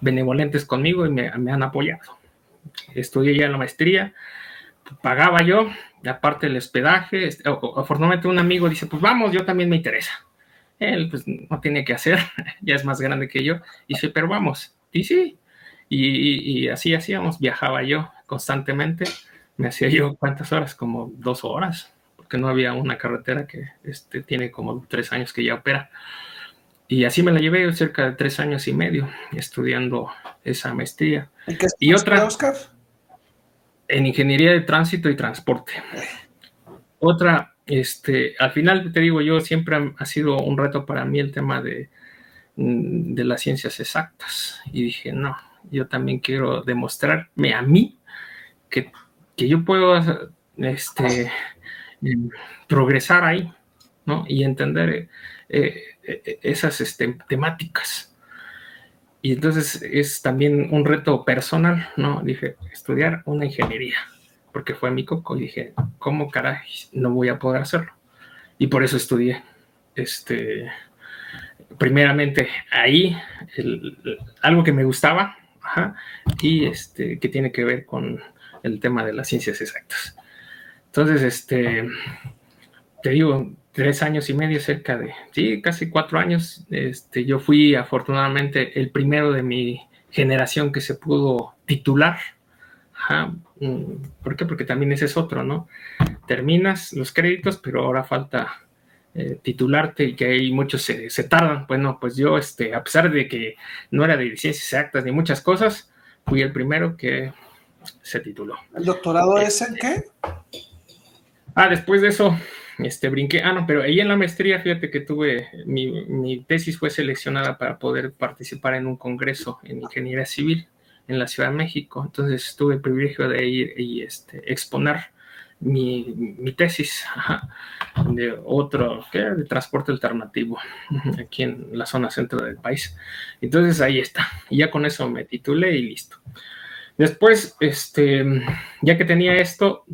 benevolentes conmigo y me, han apoyado. Estudié ya la maestría, pagaba yo, aparte el hospedaje, este, afortunadamente un amigo dice, pues vamos, yo también me interesa. Él pues no tiene que hacer, *laughs* ya es más grande que yo, y dice, pero vamos, y sí, y, así hacíamos, viajaba yo constantemente, me hacía yo cuántas horas, como dos horas, porque no había una carretera que este, tiene como tres años que ya opera. Y así me la llevé cerca de tres años y medio estudiando esa maestría. ¿En qué y otra, Oscar? En ingeniería de tránsito y transporte. Otra, este, al final te digo, yo siempre ha sido un reto para mí el tema de, mm, de las ciencias exactas. Y dije, no, yo también quiero demostrarme a mí que, que yo puedo este, mm, progresar ahí, ¿no? Y entender eh, eh, esas este, temáticas. Y entonces es también un reto personal, ¿no? Dije, estudiar una ingeniería, porque fue mi coco y dije, ¿cómo caray no voy a poder hacerlo? Y por eso estudié. Este, primeramente ahí, algo que me gustaba, y este, que tiene que ver con el tema de las ciencias exactas. Entonces, este, te digo, tres años y medio, cerca de, sí, casi cuatro años. Este, yo fui afortunadamente el primero de mi generación que se pudo titular. Mm, ¿Por qué? Porque también ese es otro, ¿no? Terminas los créditos, pero ahora falta eh, titularte y que hay muchos se, tardan. Bueno, pues yo, este, a pesar de que no era de ciencias exactas ni muchas cosas, fui el primero que se tituló. ¿El doctorado es en qué? Ah, después de eso, este, brinqué, ah, no, pero ahí en la maestría, fíjate que tuve, mi, tesis fue seleccionada para poder participar en un congreso en ingeniería civil en la Ciudad de México, entonces tuve el privilegio de ir y este, exponer mi, tesis de otro, ¿qué? De transporte alternativo, *laughs* aquí en la zona centro del país. Entonces ahí está, y ya con eso me titulé y listo. Después, este, ya que tenía esto,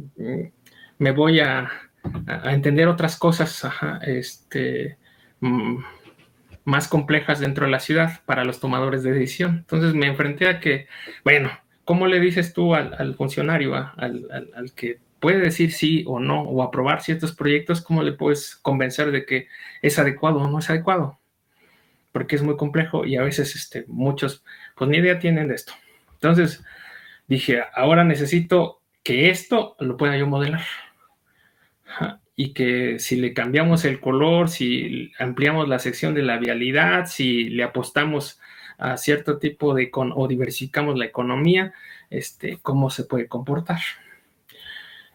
me voy a entender otras cosas este, mm, más complejas dentro de la ciudad para los tomadores de decisión. Entonces me enfrenté a que, bueno, ¿cómo le dices tú al, funcionario, al, que puede decir sí o no o aprobar ciertos proyectos, cómo le puedes convencer de que es adecuado o no es adecuado? Porque es muy complejo y a veces este, muchos, pues ni idea tienen de esto. Entonces dije, ahora necesito que esto lo pueda yo modelar y que si le cambiamos el color, si ampliamos la sección de la vialidad, si le apostamos a cierto tipo de o diversificamos la economía, este, cómo se puede comportar.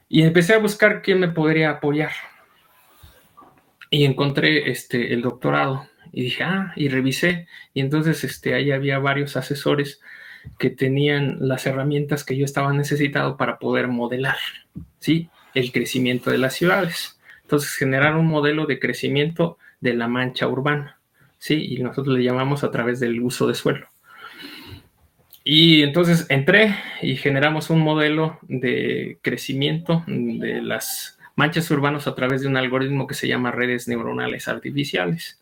Y empecé a buscar quién me podría apoyar. Y encontré este, el doctorado. Y dije, ah, y revisé. Y entonces este, ahí había varios asesores que tenían las herramientas que yo estaba necesitado para poder modelar, ¿sí? el crecimiento de las ciudades. Entonces, generar un modelo de crecimiento de la mancha urbana, ¿sí? Y nosotros le llamamos a través del uso de suelo. Y entonces entré y generamos un modelo de crecimiento de las manchas urbanas a través de un algoritmo que se llama redes neuronales artificiales.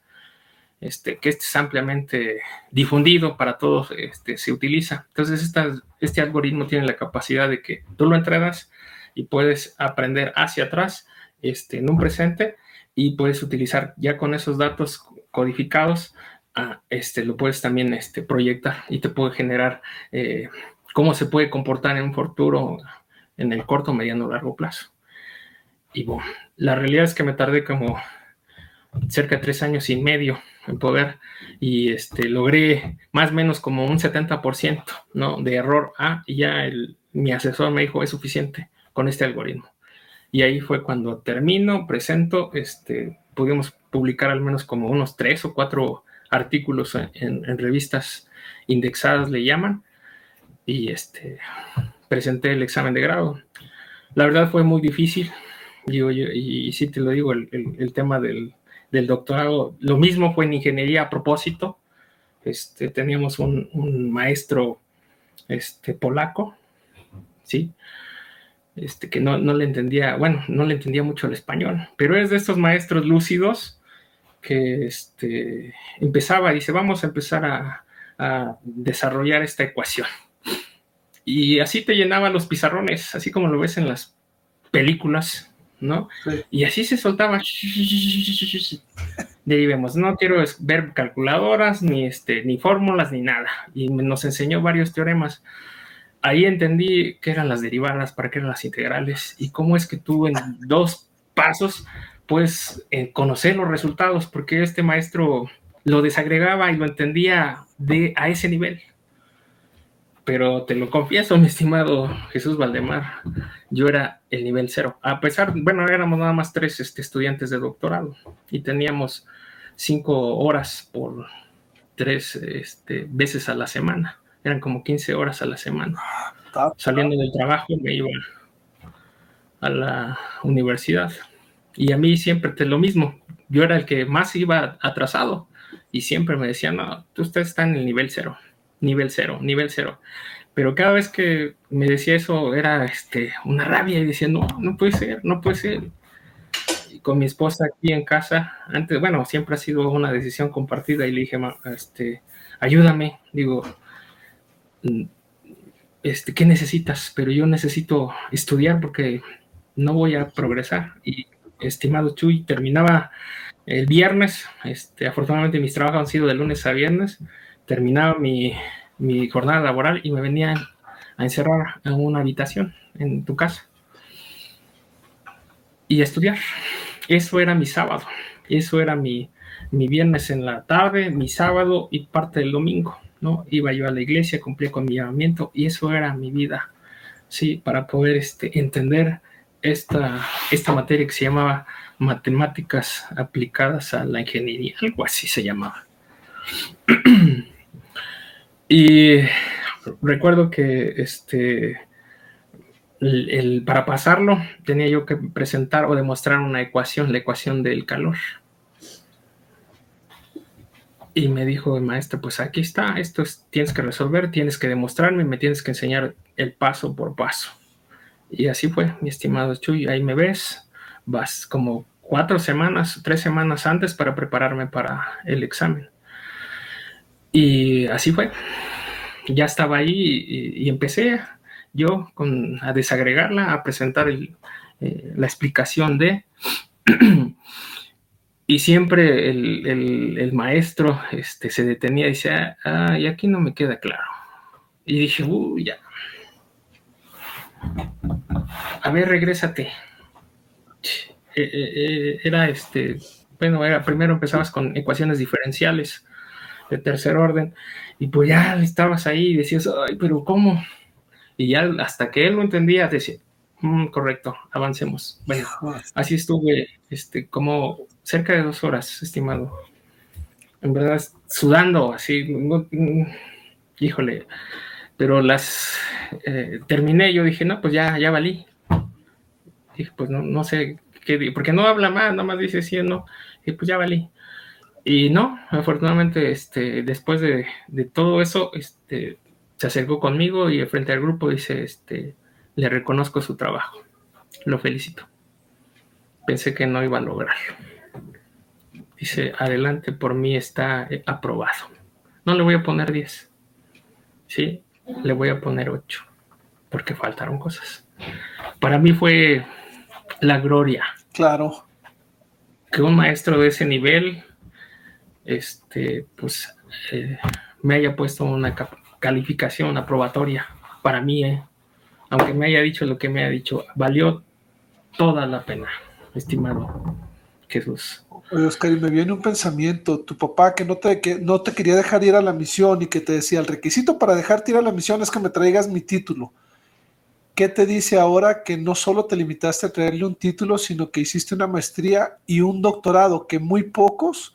Este, que este es ampliamente difundido para todos, este, se utiliza. Entonces, este algoritmo tiene la capacidad de que tú lo entregas y puedes aprender hacia atrás este, en un presente y puedes utilizar ya con esos datos codificados, ah, este, lo puedes también este, proyectar y te puede generar eh, cómo se puede comportar en un futuro en el corto, mediano largo plazo. Y bueno, la realidad es que me tardé como cerca de tres años y medio en poder y este, logré más o menos como un 70% ¿no? de error A y ya el, mi asesor me dijo es suficiente con este algoritmo. Y ahí fue cuando termino, presento, este, pudimos publicar al menos como unos tres o cuatro artículos en, revistas indexadas, le llaman, y este, presenté el examen de grado. La verdad fue muy difícil, digo, y, sí te lo digo, el, tema del, doctorado, lo mismo fue en ingeniería a propósito. Este, teníamos un, un maestro este, polaco, ¿sí? Este, que no, le entendía, bueno, no le entendía mucho el español, pero es de estos maestros lúcidos que este, empezaba, dice, vamos a empezar a, desarrollar esta ecuación. Y así te llenaba los pizarrones, así como lo ves en las películas, ¿no? Y así se soltaba. Derivemos, no quiero ver calculadoras, ni, este, ni fórmulas, ni nada. Y nos enseñó varios teoremas ahí entendí qué eran las derivadas, para qué eran las integrales y cómo es que tú en dos pasos puedes eh, conocer los resultados, porque este maestro lo desagregaba y lo entendía de, a ese nivel. Pero te lo confieso, mi estimado Jesús Valdemar, yo era el nivel cero. A pesar, bueno, éramos nada más tres este, estudiantes de doctorado y teníamos cinco horas por tres este, veces a la semana eran como 15 horas a la semana. Ah, Saliendo del trabajo me iba a la universidad. Y a mí siempre te lo mismo. Yo era el que más iba atrasado y siempre me decían, no, usted está en el nivel cero, nivel cero, nivel cero. Pero cada vez que me decía eso era este, una rabia y decía, no, no puede ser, no puede ser. Y con mi esposa aquí en casa, antes, bueno, siempre ha sido una decisión compartida y le dije, este, ayúdame, digo, este, ¿qué necesitas? Pero yo necesito estudiar porque no voy a progresar. Y estimado Chuy, terminaba el viernes, este, afortunadamente mis trabajos han sido de lunes a viernes, terminaba mi, jornada laboral y me venían a encerrar en una habitación en tu casa y a estudiar. Eso era mi sábado, eso era mi, mi viernes en la tarde, mi sábado y parte del domingo. ¿no? Iba yo a la iglesia, cumplía con mi llamamiento y eso era mi vida, ¿sí? Para poder este, entender esta, esta materia que se llamaba matemáticas aplicadas a la ingeniería, algo así se llamaba. *clears throat* y recuerdo que este, el, para pasarlo tenía yo que presentar o demostrar una ecuación, la ecuación del calor. Y me dijo el maestro, pues aquí está, esto tienes que resolver, tienes que demostrarme, me tienes que enseñar el paso por paso. Y así fue, mi estimado Chuy, ahí me ves, vas como cuatro semanas, tres semanas antes para prepararme para el examen. Y así fue, ya estaba ahí y, empecé yo con, a desagregarla, a presentar eh, la explicación de... *clears throat* Y siempre el, maestro este, se detenía y decía, y aquí no me queda claro. Y dije, uy, ya. A ver, regrésate. Eh, eh, era este, bueno, era, primero empezabas con ecuaciones diferenciales de tercer orden, y pues ya estabas ahí y decías, ay, pero ¿cómo? Y ya hasta que él lo entendía, decía, mm, correcto, avancemos. Bueno, así estuve, este, como cerca de dos horas, estimado. En verdad, sudando así, híjole, pero las eh, terminé, yo dije, no, pues ya, ya valí. Dije, pues no, no sé qué, porque no habla más, nada más dice sí o no, y pues ya valí. Y no, afortunadamente, este, después de, de, todo eso, este, se acercó conmigo y frente al grupo dice, este, le reconozco su trabajo, lo felicito. Pensé que no iba a lograrlo. Dice, adelante, por mí está eh, aprobado. No le voy a poner 10. Sí, le voy a poner 8. Porque faltaron cosas. Para mí fue la gloria. Claro. Que un maestro de ese nivel, este, pues, eh, me haya puesto una calificación aprobatoria. Para mí, eh, aunque me haya dicho lo que me ha dicho, valió toda la pena, estimado Jesús. Oscar, y me viene un pensamiento, tu papá que no, te, que no te quería dejar ir a la misión y que te decía, el requisito para dejarte ir a la misión es que me traigas mi título. ¿Qué te dice ahora que no solo te limitaste a traerle un título, sino que hiciste una maestría y un doctorado, que muy pocos,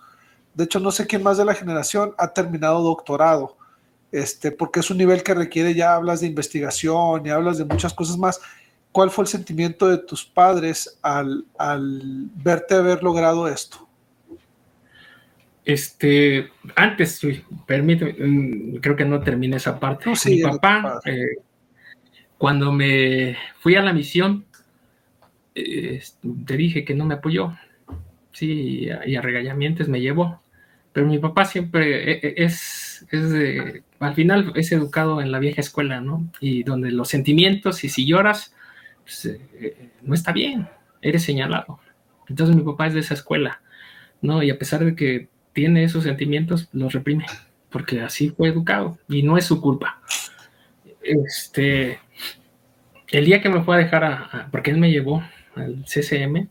de hecho no sé quién más de la generación ha terminado doctorado, este, porque es un nivel que requiere, ya hablas de investigación y hablas de muchas cosas más, ¿cuál fue el sentimiento de tus padres al, al verte haber logrado esto? Este, antes, permíteme, mm, creo que no terminé esa parte. Mi papá, eh, cuando me fui a la misión, eh, te dije que no me apoyó, sí, y a regañamientos me llevó, pero mi papá siempre eh, es, es de, al final es educado en la vieja escuela, ¿no? Y donde los sentimientos y si lloras, pues, no está bien, eres señalado. Entonces mi papá es de esa escuela, ¿no? Y a pesar de que tiene esos sentimientos, los reprime, porque así fue educado y no es su culpa. Este, el día que me fue a dejar, a, porque él me llevó al CCM,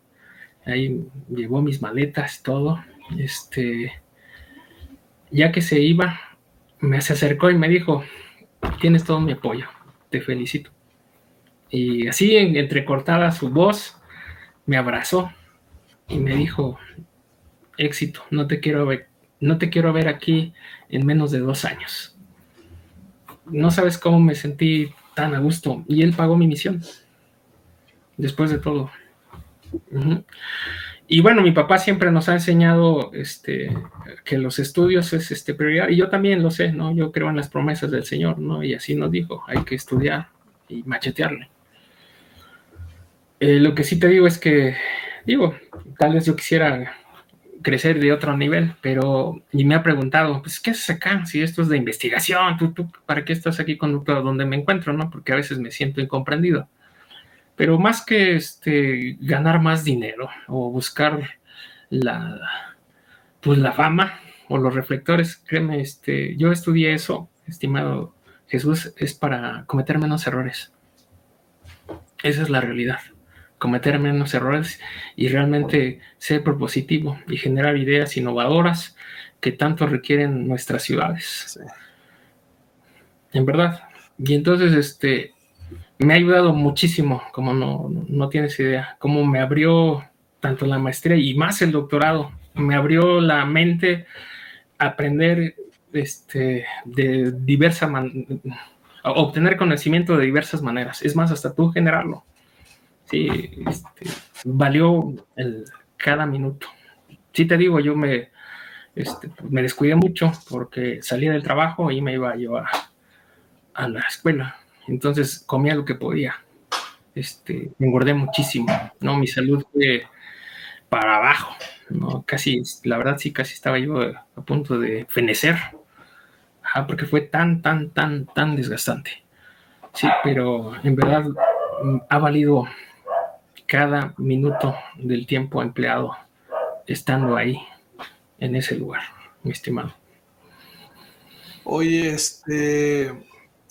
ahí llevó mis maletas, todo, este, ya que se iba, me se acercó y me dijo, tienes todo mi apoyo, te felicito. Y así, entrecortada su voz, me abrazó y me dijo, éxito, no te quiero ver, no te quiero ver aquí en menos de dos años. No sabes cómo me sentí tan a gusto. Y él pagó mi misión. Después de todo. Y bueno, mi papá siempre nos ha enseñado este, que los estudios es este, prioridad. Y yo también lo sé, ¿no? Yo creo en las promesas del Señor, ¿no? Y así nos dijo, hay que estudiar y machetearle. Eh, lo que sí te digo es que, digo, tal vez yo quisiera crecer de otro nivel, pero y me ha preguntado, pues, ¿qué haces acá? Si esto es de investigación, ¿tú, tú para qué estás aquí con donde me encuentro, no? Porque a veces me siento incomprendido. Pero más que este, ganar más dinero o buscar la, pues, la fama o los reflectores, créeme, este, yo estudié eso, estimado Jesús, es para cometer menos errores. Esa es la realidad cometer menos errores y realmente ser propositivo y generar ideas innovadoras que tanto requieren nuestras ciudades. En verdad. Y entonces, este, me ha ayudado muchísimo, como no, no tienes idea, cómo me abrió tanto la maestría y más el doctorado, me abrió la mente a aprender este, de diversas obtener conocimiento de diversas maneras. Es más, hasta tú generarlo sí, este, valió el, cada minuto. Sí te digo, yo me, este, me descuidé mucho porque salía del trabajo y me iba yo a, a la escuela. Entonces comía lo que podía. Este, engordé muchísimo, ¿no? Mi salud fue para abajo, ¿no? Casi, la verdad sí, casi estaba yo a punto de fenecer, porque fue tan, tan, tan, tan desgastante. Sí, pero en verdad mm, ha valido cada minuto del tiempo empleado estando ahí, en ese lugar, mi estimado. Oye, este,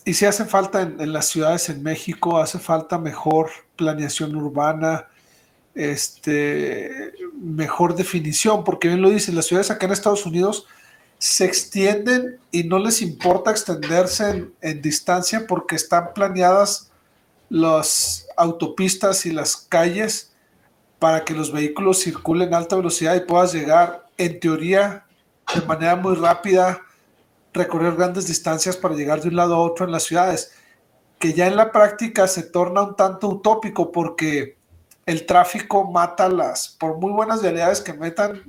y si hace falta en, las ciudades en México, hace falta mejor planeación urbana, este, mejor definición, porque bien lo dicen, las ciudades acá en Estados Unidos se extienden y no les importa extenderse en distancia porque están planeadas las autopistas y las calles para que los vehículos circulen a alta velocidad y puedas llegar, en teoría, de manera muy rápida, recorrer grandes distancias para llegar de un lado a otro en las ciudades, que ya en la práctica se torna un tanto utópico porque el tráfico mata las, por muy buenas vialidades que metan,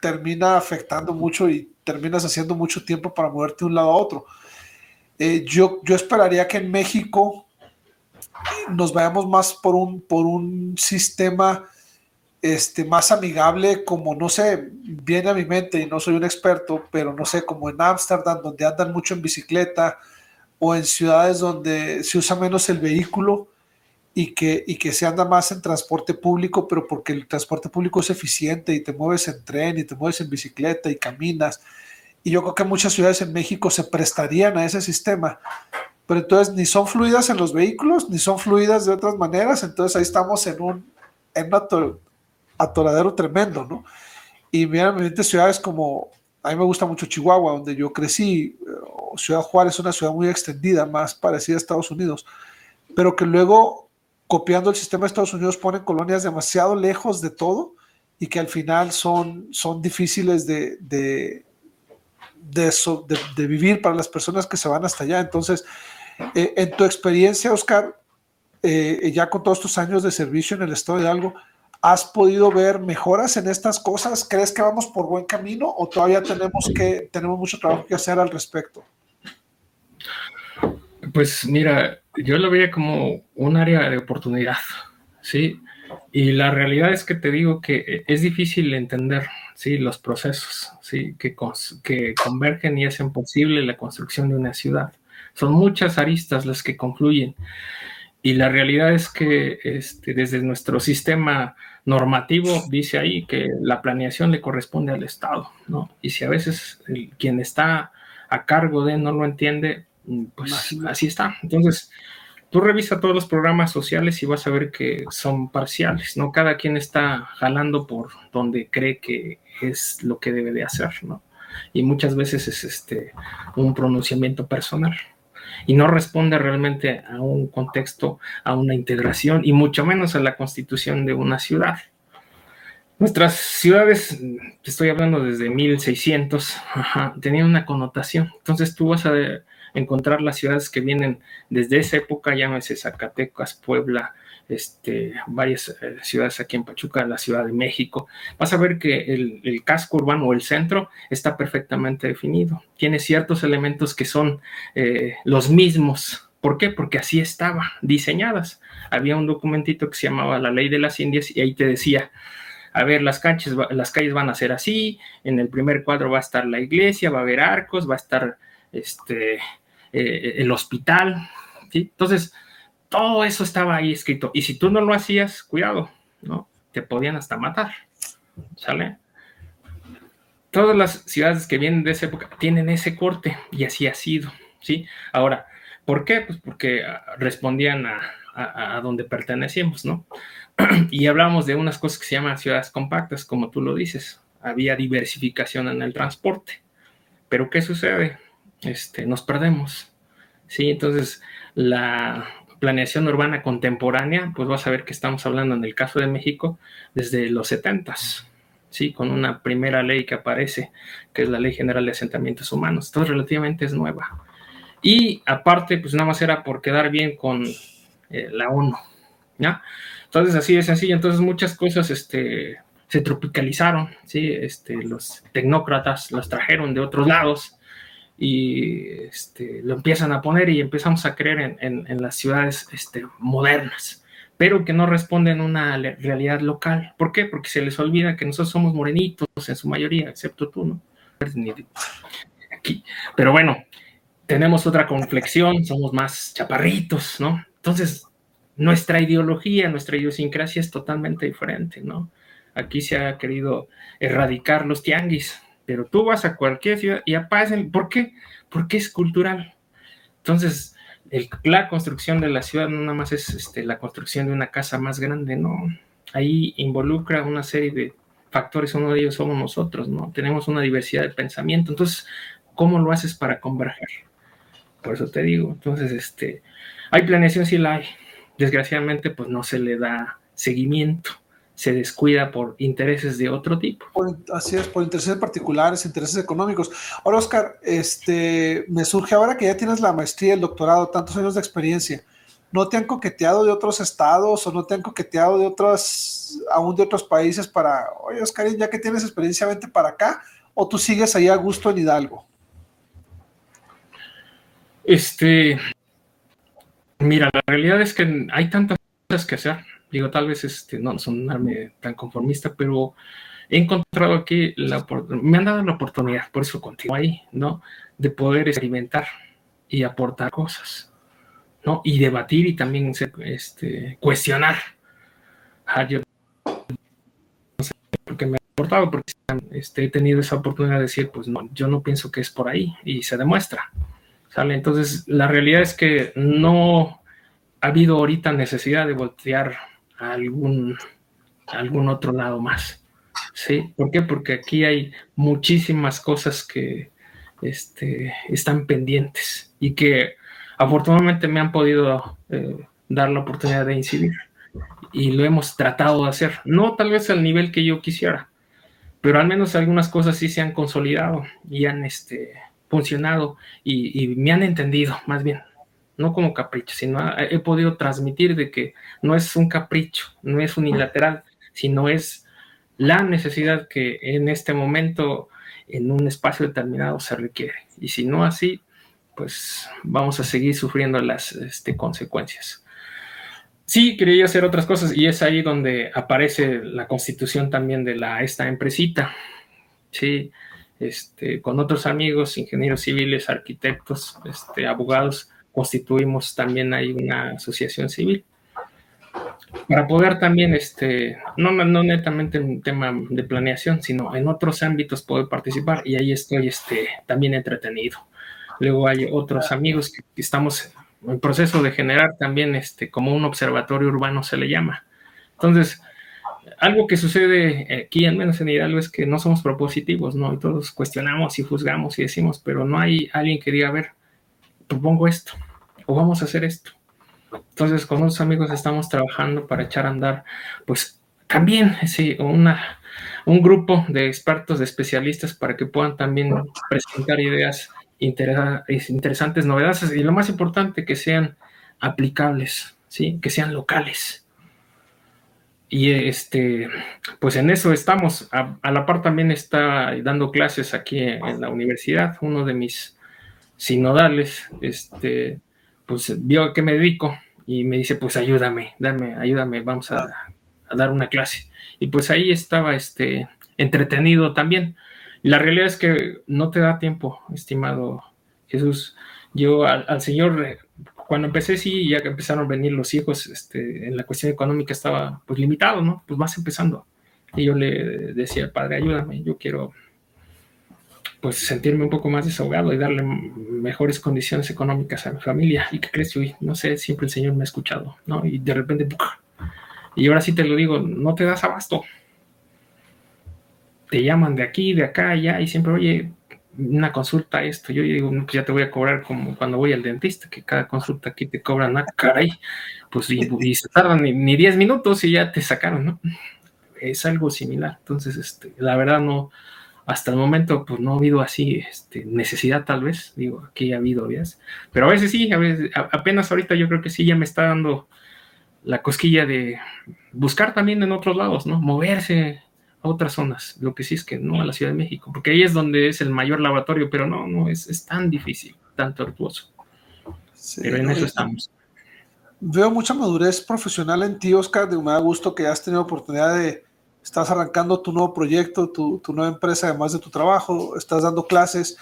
termina afectando mucho y terminas haciendo mucho tiempo para moverte de un lado a otro. Eh, yo, yo esperaría que en México nos vayamos más por un, por un sistema este, más amigable, como no sé, viene a mi mente y no soy un experto, pero no sé, como en Ámsterdam, donde andan mucho en bicicleta, o en ciudades donde se usa menos el vehículo y que, y que se anda más en transporte público, pero porque el transporte público es eficiente y te mueves en tren y te mueves en bicicleta y caminas. Y yo creo que muchas ciudades en México se prestarían a ese sistema pero entonces ni son fluidas en los vehículos, ni son fluidas de otras maneras, entonces ahí estamos en un, en atoradero tremendo, ¿no? Y mira, mi ciudades como, a mí me gusta mucho Chihuahua, donde yo crecí, Ciudad Juárez es una ciudad muy extendida, más parecida a Estados Unidos, pero que luego, copiando el sistema de Estados Unidos, ponen colonias demasiado lejos de todo y que al final son, son difíciles de, de, de, vivir para las personas que se van hasta allá. Entonces, eh, en tu experiencia, Oscar, eh, ya con todos estos años de servicio en el estado de Hidalgo, ¿has podido ver mejoras en estas cosas? ¿Crees que vamos por buen camino o todavía tenemos que tenemos mucho trabajo que hacer al respecto? Pues mira, yo lo veía como un área de oportunidad, ¿sí? Y la realidad es que te digo que es difícil entender, ¿sí? Los procesos, ¿sí? Que, que convergen y hacen posible la construcción de una ciudad. Son muchas aristas las que confluyen. Y la realidad es que este, desde nuestro sistema normativo dice ahí que la planeación le corresponde al Estado, ¿no? Y si a veces quien está a cargo de no lo entiende, pues así está. Entonces, tú revisa todos los programas sociales y vas a ver que son parciales, ¿no? Cada quien está jalando por donde cree que es lo que debe de hacer, ¿no? Y muchas veces es este un pronunciamiento personal y no responde realmente a un contexto, a una integración y mucho menos a la constitución de una ciudad. Nuestras ciudades, estoy hablando desde 1600, tenían una connotación. Entonces tú vas a encontrar las ciudades que vienen desde esa época, llámese Zacatecas, Puebla, este, varias eh, ciudades aquí en Pachuca, la Ciudad de México, vas a ver que el, casco urbano o el centro está perfectamente definido. Tiene ciertos elementos que son eh, los mismos. ¿Por qué? Porque así estaba diseñadas. Había un documentito que se llamaba La Ley de las Indias y ahí te decía, a ver, las, canchas, las calles van a ser así, en el primer cuadro va a estar la iglesia, va a haber arcos, va a estar este, eh, el hospital. Entonces, todo eso estaba ahí escrito. Y si tú no lo hacías, cuidado, ¿no? Te podían hasta matar. ¿Sale? Todas las ciudades que vienen de esa época tienen ese corte y así ha sido, ¿sí? Ahora, ¿por qué? Pues porque ah, respondían a, donde pertenecíamos, ¿no? *clears throat* y hablamos de unas cosas que se llaman ciudades compactas, como tú lo dices. Había diversificación en el transporte. Pero ¿qué sucede? Este, nos perdemos. Sí, entonces la, planeación urbana contemporánea, pues vas a ver que estamos hablando en el caso de México desde los 70 ¿sí? Con una primera ley que aparece, que es la Ley General de Asentamientos Humanos. Entonces, relativamente es nueva. Y aparte, pues nada más era por quedar bien con eh, la ONU, ¿ya? Entonces, así de sencillo. Entonces, muchas cosas, este, se tropicalizaron, ¿sí? Este, los tecnócratas los trajeron de otros lados y este, lo empiezan a poner y empezamos a creer en, en, las ciudades este, modernas, pero que no responden a una realidad local. ¿Por qué? Porque se les olvida que nosotros somos morenitos en su mayoría, excepto tú, ¿no? Aquí. Pero bueno, tenemos otra complexión, somos más chaparritos, ¿no? Entonces, nuestra ideología, nuestra idiosincrasia es totalmente diferente, ¿no? Aquí se ha querido erradicar los tianguis, pero tú vas a cualquier ciudad y aparecen, ¿por qué? Porque es cultural. Entonces, la construcción de la ciudad no nada más es este, la construcción de una casa más grande, no. Ahí involucra una serie de factores, uno de ellos somos nosotros, ¿no? Tenemos una diversidad de pensamiento, entonces, ¿cómo lo haces para converger? Por eso te digo, entonces, este, hay planeación, sí la hay. Desgraciadamente, pues no se le da seguimiento se descuida por intereses de otro tipo. así es, por intereses particulares, intereses económicos. Ahora, Oscar, este, me surge ahora que ya tienes la maestría, el doctorado, tantos años de experiencia, ¿no te han coqueteado de otros estados o no te han coqueteado de otros, aún de otros países para, oye, Oscar, ya que tienes experiencia, vente para acá, o tú sigues ahí a gusto en Hidalgo? Este, mira, la realidad es que hay tantas cosas que hacer Digo, tal vez este, no sonarme tan conformista, pero he encontrado aquí, la, me han dado la oportunidad, por eso continúo ahí, ¿no? De poder experimentar y aportar cosas, ¿no? Y debatir y también este, cuestionar. Ah, yo no sé porque me ha aportado, porque este, he tenido esa oportunidad de decir, pues no, yo no pienso que es por ahí, y se demuestra. ¿Sale? Entonces, la realidad es que no ha habido ahorita necesidad de voltear algún, algún otro lado más. ¿Sí? ¿Por qué? Porque aquí hay muchísimas cosas que este, están pendientes y que afortunadamente me han podido eh, dar la oportunidad de incidir. Y lo hemos tratado de hacer. No tal vez al nivel que yo quisiera, pero al menos algunas cosas sí se han consolidado y han este, funcionado y, y me han entendido, más bien. No como capricho, sino he podido transmitir de que no es un capricho, no es unilateral, sino es la necesidad que en este momento, en un espacio determinado, se requiere. Y si no así, pues vamos a seguir sufriendo las este, consecuencias. Sí, quería hacer otras cosas y es ahí donde aparece la constitución también de la, esta empresita. Sí, este, con otros amigos, ingenieros civiles, arquitectos, este, abogados, constituimos también ahí una asociación civil para poder también, este, no, no netamente en un tema de planeación, sino en otros ámbitos poder participar y ahí estoy este, también entretenido. Luego hay otros amigos que, estamos en proceso de generar también este, como un observatorio urbano se le llama. Entonces, algo que sucede aquí, al menos en Hidalgo, es que no somos propositivos, ¿no? Y todos cuestionamos y juzgamos y decimos, pero no hay alguien que diga, ver, propongo esto, o vamos a hacer esto. Entonces, con unos amigos estamos trabajando para echar a andar, pues también, sí, un grupo de expertos, de especialistas, para que puedan también presentar ideas interesantes, novedades y lo más importante, que sean aplicables, ¿sí? que sean locales. Y este, pues en eso estamos. A, la par también está dando clases aquí en la universidad. Uno de mis sinodales, este, pues vio a qué me dedico y me dice, pues ayúdame, dame, ayúdame, vamos a, a dar una clase. Y pues ahí estaba este, entretenido también. La realidad es que no te da tiempo, estimado Jesús. Yo al, Señor, eh, cuando empecé, sí, ya que empezaron a venir los hijos, este, en la cuestión económica estaba pues limitado, ¿no? Pues vas empezando. Y yo le decía, Padre, ayúdame, yo quiero pues sentirme un poco más desahogado y darle mejores condiciones económicas a mi familia. ¿Y qué crees? Yo, no sé, siempre el Señor me ha escuchado, ¿no? Y de repente, y ahora sí te lo digo, no te das abasto te llaman de aquí, de acá, allá, y siempre, oye, una consulta, esto, yo digo, pues ya te voy a cobrar como cuando voy al dentista, que cada consulta aquí te cobran, ah, caray, pues y, se tardan ni 10 minutos y ya te sacaron, ¿no? Es algo similar, entonces, este, la verdad no, hasta el momento, pues no ha habido así este, necesidad tal vez, digo, aquí ha habido, ¿ves? Pero a veces sí, a veces, apenas ahorita yo creo que sí ya me está dando la cosquilla de buscar también en otros lados, ¿no? Moverse, a otras zonas. Lo que sí es que no a la Ciudad de México, porque ahí es donde es el mayor laboratorio, pero no, no, es, es tan difícil, tan tortuoso. pero en eso estamos. Veo mucha madurez profesional en ti, Oscar, de da gusto que has tenido oportunidad de, estás arrancando tu nuevo proyecto, tu, tu nueva empresa, además de tu trabajo, estás dando clases.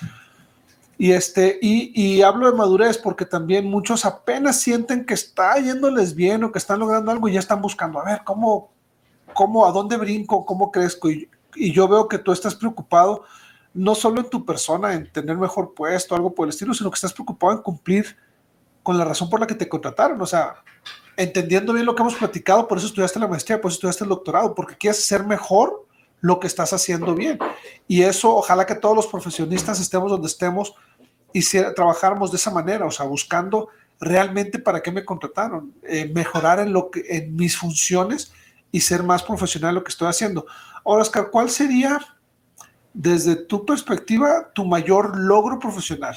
Y, este, y, y, hablo de madurez porque también muchos apenas sienten que está yéndoles bien o que están logrando algo y ya están buscando, a ver, ¿cómo, cómo, a dónde brinco, cómo crezco. Y, yo veo que tú estás preocupado no solo en tu persona, en tener mejor puesto, algo por el estilo, sino que estás preocupado en cumplir con la razón por la que te contrataron. O sea, entendiendo bien lo que hemos platicado, por eso estudiaste la maestría, por eso estudiaste el doctorado, porque quieres ser mejor lo que estás haciendo bien. Y eso, ojalá que todos los profesionistas estemos donde estemos y si, trabajáramos de esa manera, o sea, buscando realmente para qué me contrataron, eh, mejorar en, lo que, en mis funciones y ser más profesional en lo que estoy haciendo. Ahora, Oscar, ¿cuál sería, desde tu perspectiva, tu mayor logro profesional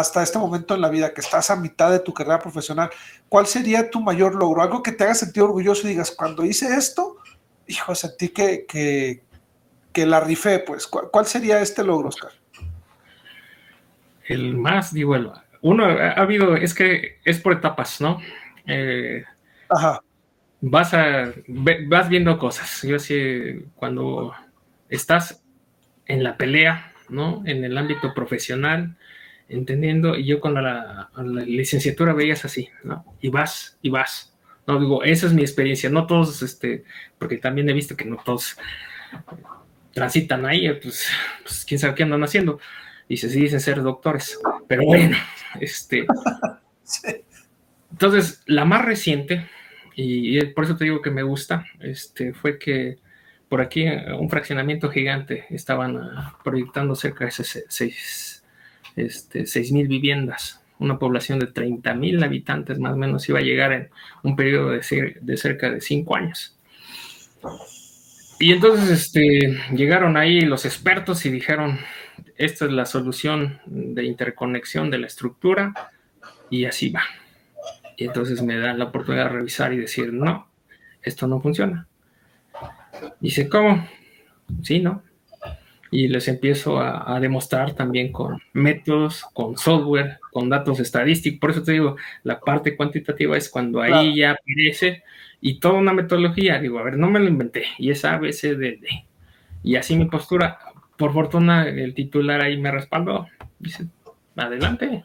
hasta este momento en la vida, que estás a mitad de tu carrera profesional? ¿Cuál sería tu mayor logro? Algo que te haga sentir orgulloso y digas, cuando hice esto, hijo, sentí que, que, que la rifé, pues. ¿Cuál, sería este logro, Oscar? El más, digo, uno ha habido, es que es por etapas, ¿no? Eh, Ajá vas a vas viendo cosas. Yo sí, cuando estás en la pelea, ¿no? En el ámbito profesional, entendiendo, y yo con la, licenciatura veías así, ¿no? Y vas, y vas. No digo, esa es mi experiencia, no todos, este, porque también he visto que no todos transitan ahí, pues, pues quién sabe qué andan haciendo. Y se dicen ser doctores. Pero bueno, *laughs* este. *laughs* Entonces, la más reciente, y, por eso te digo que me gusta, este, fue que por aquí un fraccionamiento gigante estaban ah, proyectando cerca de seis, este, mil viviendas, una población de 30 mil habitantes más o menos iba a llegar en un periodo de, de cerca de cinco años. Y entonces este, llegaron ahí los expertos y dijeron, esta es la solución de interconexión de la estructura y así va. Y entonces me dan la oportunidad de revisar y decir, no, esto no funciona. Dice, ¿cómo? Sí, ¿no? Y les empiezo a, demostrar también con métodos, con software, con datos estadísticos. Por eso te digo, la parte cuantitativa es cuando ahí ya aparece y toda una metodología. Digo, a ver, no me lo inventé. Y es A, B, C, D, D. Y así mi postura. Por fortuna, el titular ahí me respaldó. Dice, adelante,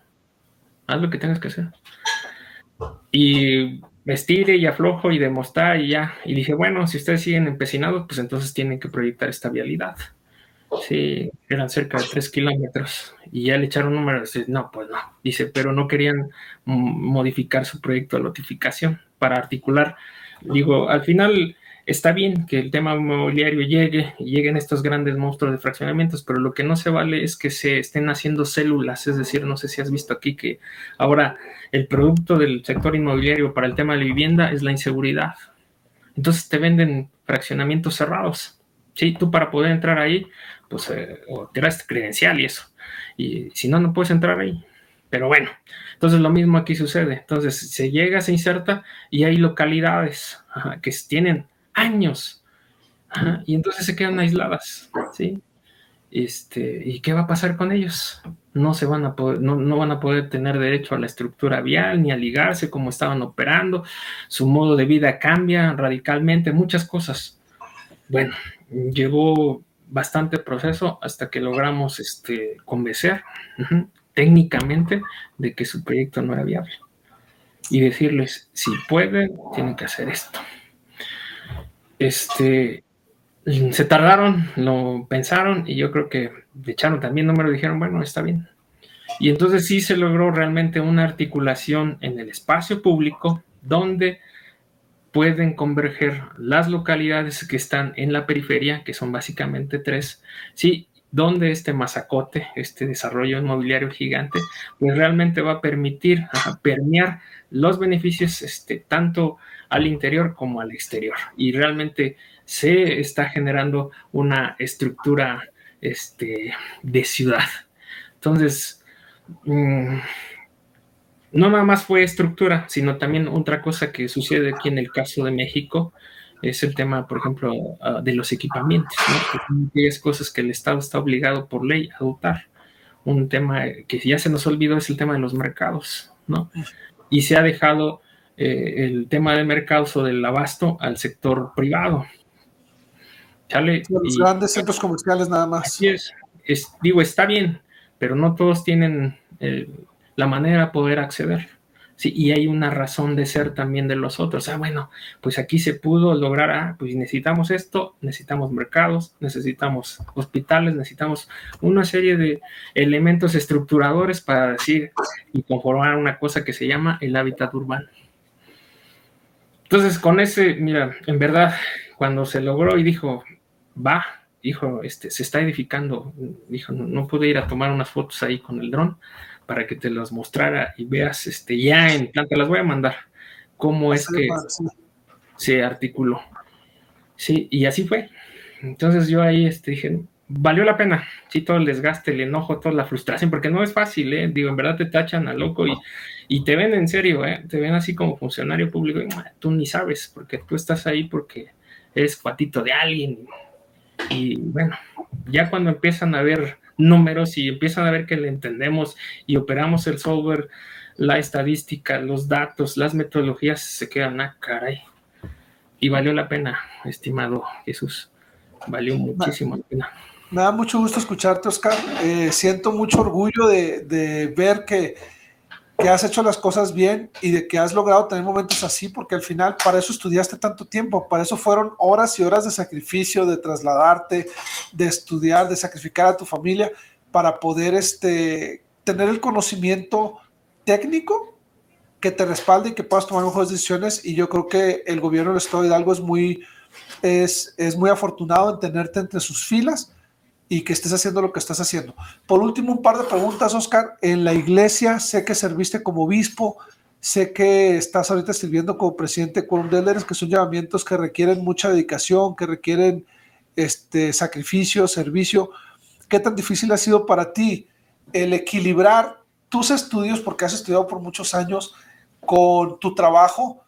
haz lo que tengas que hacer. Y vestir y aflojo y demostrar y ya. Y dije, bueno, si ustedes siguen empecinados, pues entonces tienen que proyectar esta vialidad. Sí, eran cerca de tres kilómetros. Y ya le echaron números. No, pues no. Dice, pero no querían modificar su proyecto de notificación para articular. Digo, al final está bien que el tema inmobiliario llegue y lleguen estos grandes monstruos de fraccionamientos, pero lo que no se vale es que se estén haciendo células, es decir, no sé si has visto aquí que ahora el producto del sector inmobiliario para el tema de la vivienda es la inseguridad. Entonces te venden fraccionamientos cerrados. Sí, tú para poder entrar ahí, pues eh, o te credencial y eso. Y si no, no puedes entrar ahí. Pero bueno, entonces lo mismo aquí sucede. Entonces se llega, se inserta y hay localidades que tienen años. y entonces se quedan aisladas, ¿sí? Este, ¿Y qué va a pasar con ellos? No, se van a poder, no, van a poder tener derecho a la estructura vial ni a ligarse como estaban operando. Su modo de vida cambia radicalmente, muchas cosas. Bueno, llevó bastante proceso hasta que logramos este, convencer técnicamente de que su proyecto no era viable. Y decirles, si pueden, tienen que hacer esto. Este, se tardaron, lo pensaron y yo creo que echaron también número, dijeron, bueno, está bien. Y entonces sí se logró realmente una articulación en el espacio público donde pueden converger las localidades que están en la periferia, que son básicamente tres, sí, donde este masacote, este desarrollo inmobiliario gigante, pues realmente va a permitir permear los beneficios este, tanto al interior como al exterior. Y realmente se está generando una estructura este, de ciudad. Entonces, mm, no nada más fue estructura, sino también otra cosa que sucede aquí en el caso de México es el tema, por ejemplo, ah, de los equipamientos, ¿no? que es cosas que el Estado está obligado por ley a dotar. Un tema que ya se nos olvidó es el tema de los mercados, ¿no? Y se ha dejado eh, el tema de mercados o del abasto al sector privado. los grandes centros comerciales nada más. Así es. Digo, está bien, pero no todos tienen eh, la manera de poder acceder. Sí, y hay una razón de ser también de los otros. Ah, bueno, pues aquí se pudo lograr, ah, pues necesitamos esto, necesitamos mercados, necesitamos hospitales, necesitamos una serie de elementos estructuradores para decir y conformar una cosa que se llama el hábitat urbano. Entonces, con ese, mira, en verdad, cuando se logró y dijo, va, dijo, este, se está edificando, dijo, no, pude ir a tomar unas fotos ahí con el dron para que te las mostrara y veas, este, ya en planta, las voy a mandar, cómo es que se articuló. Sí, y así fue. Entonces yo ahí este, dije, valió la pena, sí, todo el desgaste, el enojo, toda la frustración, porque no es fácil, ¿eh? digo, en verdad te tachan a loco y y te ven en serio, ¿eh? te ven así como funcionario público y tú ni sabes, porque tú estás ahí porque eres cuatito de alguien. Y bueno, ya cuando empiezan a ver números y empiezan a ver que le entendemos y operamos el software, la estadística, los datos, las metodologías, se quedan, ah, caray. Y valió la pena, estimado Jesús. Valió muchísimo la pena. Me da mucho gusto escucharte, Oscar. Eh, siento mucho orgullo de, de ver que que has hecho las cosas bien y de que has logrado tener momentos así, porque al final para eso estudiaste tanto tiempo, para eso fueron horas y horas de sacrificio, de trasladarte, de estudiar, de sacrificar a tu familia, para poder este, tener el conocimiento técnico que te respalde y que puedas tomar mejores decisiones. Y yo creo que el gobierno del Estado de Hidalgo es muy, es, es muy afortunado en tenerte entre sus filas y que estés haciendo lo que estás haciendo. Por último, un par de preguntas, Oscar. En la iglesia sé que serviste como obispo, sé que estás ahorita sirviendo como presidente de Quorum que son llamamientos que requieren mucha dedicación, que requieren este, sacrificio, servicio. ¿Qué tan difícil ha sido para ti el equilibrar tus estudios, porque has estudiado por muchos años, con tu trabajo,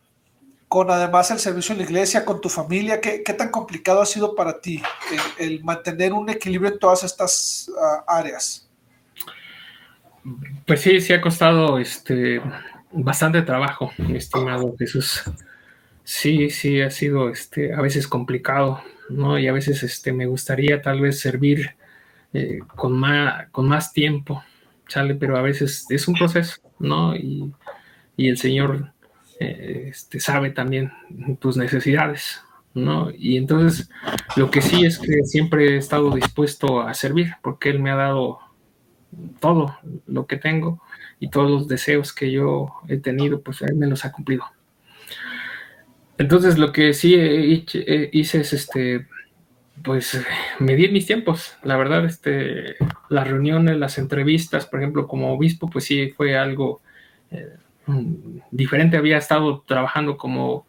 con además el servicio en la iglesia, con tu familia? ¿Qué, qué tan complicado ha sido para ti el, mantener un equilibrio en todas estas ah, áreas? Pues sí, sí ha costado este, bastante trabajo, mi estimado Jesús. Sí, sí, ha sido este, a veces complicado, ¿no? Y a veces este, me gustaría tal vez servir eh, con, más, con más tiempo, ¿sale? Pero a veces es un proceso, ¿no? Y, el Señor eh, este, sabe también tus necesidades, ¿no? Y entonces lo que sí es que siempre he estado dispuesto a servir, porque Él me ha dado todo lo que tengo y todos los deseos que yo he tenido, pues Él me los ha cumplido. Entonces lo que sí hice es este pues medir mis tiempos. La verdad, este, las reuniones, las entrevistas, por ejemplo, como obispo, pues sí fue algo eh, diferente. Había estado trabajando como